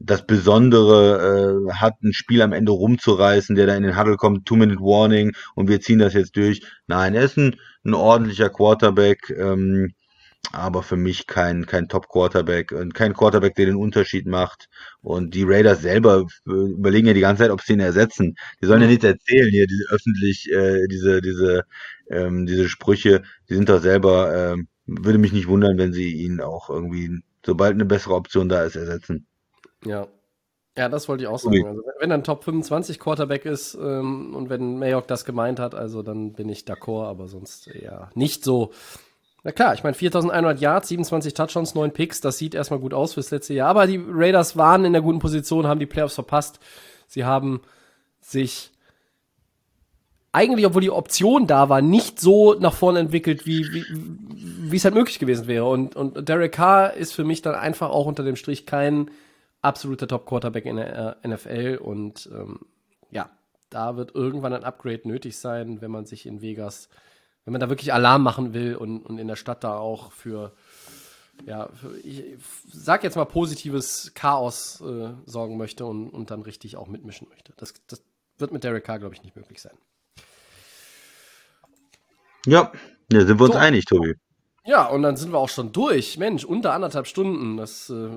das Besondere äh, hat, ein Spiel am Ende rumzureißen, der da in den Huddle kommt, Two-Minute-Warning und wir ziehen das jetzt durch. Nein, er ist ein, ein ordentlicher Quarterback, ähm, aber für mich kein, kein Top-Quarterback und kein Quarterback, der den Unterschied macht. Und die Raiders selber äh, überlegen ja die ganze Zeit, ob sie ihn ersetzen. Die sollen ja nichts erzählen hier, diese öffentlich, äh, diese, diese, ähm, diese Sprüche, die sind doch selber, ähm, würde mich nicht wundern, wenn sie ihn auch irgendwie, sobald eine bessere Option da ist, ersetzen. Ja. Ja, das wollte ich auch sagen. Also, wenn er ein Top 25 Quarterback ist ähm, und wenn Mayock das gemeint hat, also dann bin ich d'accord, aber sonst eher nicht so. Na klar, ich meine 4100 Yards, 27 Touchdowns, 9 Picks, das sieht erstmal gut aus fürs letzte Jahr, aber die Raiders waren in der guten Position, haben die Playoffs verpasst. Sie haben sich eigentlich, obwohl die Option da war, nicht so nach vorne entwickelt, wie, wie, es halt möglich gewesen wäre. Und, und Derek Carr ist für mich dann einfach auch unter dem Strich kein absoluter Top-Quarterback in der äh, NFL. Und ähm, ja, da wird irgendwann ein Upgrade nötig sein, wenn man sich in Vegas, wenn man da wirklich Alarm machen will und, und in der Stadt da auch für, ja, für, ich sag jetzt mal positives Chaos äh, sorgen möchte und, und dann richtig auch mitmischen möchte. Das, das wird mit Derek Carr, glaube ich, nicht möglich sein. Ja, ja sind wir uns So. einig, Tobi. Ja, und dann sind wir auch schon durch. Mensch, unter anderthalb Stunden. Das äh,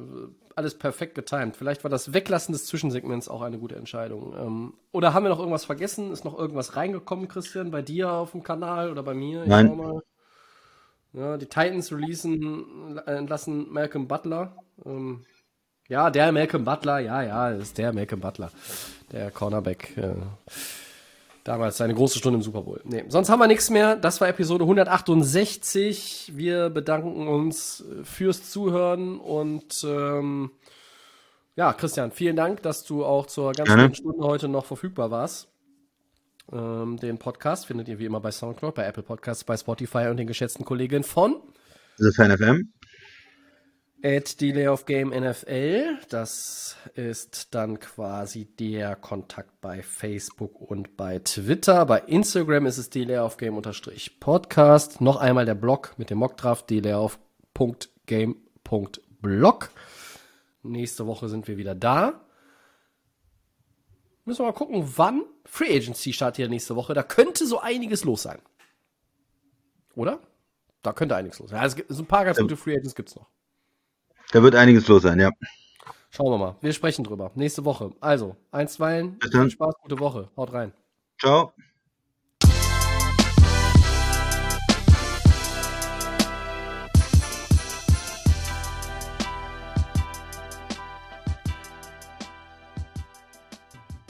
alles perfekt getimt. Vielleicht war das Weglassen des Zwischensegments auch eine gute Entscheidung. Ähm, oder haben wir noch irgendwas vergessen? Ist noch irgendwas reingekommen, Christian, bei dir auf dem Kanal oder bei mir? Nein. Ja, die Titans releasen, äh, entlassen Malcolm Butler. Ähm, ja, der Malcolm Butler, ja, ja, ist der Malcolm Butler. Der Cornerback. Äh, Damals seine große Stunde im Super Bowl. Nee, sonst haben wir nichts mehr. Das war Episode 168. Wir bedanken uns äh, fürs Zuhören und ähm, ja, Christian, vielen Dank, dass du auch zur ganzen Gerne. Stunde heute noch verfügbar warst. Ähm, den Podcast findet ihr wie immer bei Soundcloud, bei Apple Podcasts, bei Spotify und den geschätzten Kolleginnen von ist Fan FM. At Delay of Game NFL. Das ist dann quasi der Kontakt bei Facebook und bei Twitter. Bei Instagram ist es Delay of Game unterstrich Podcast. Noch einmal der Blog mit dem Mockdraft delayofgame.blog. Nächste Woche sind wir wieder da. Müssen wir mal gucken, wann Free Agency startet hier nächste Woche. Da könnte so einiges los sein. Oder? Da könnte einiges los sein. Also, es gibt- so ein paar ganz gute Free Agents gibt's noch. Da wird einiges los sein, ja. Schauen wir mal. Wir sprechen drüber. Nächste Woche. Also, einstweilen. Viel Spaß, gute Woche. Haut rein. Ciao.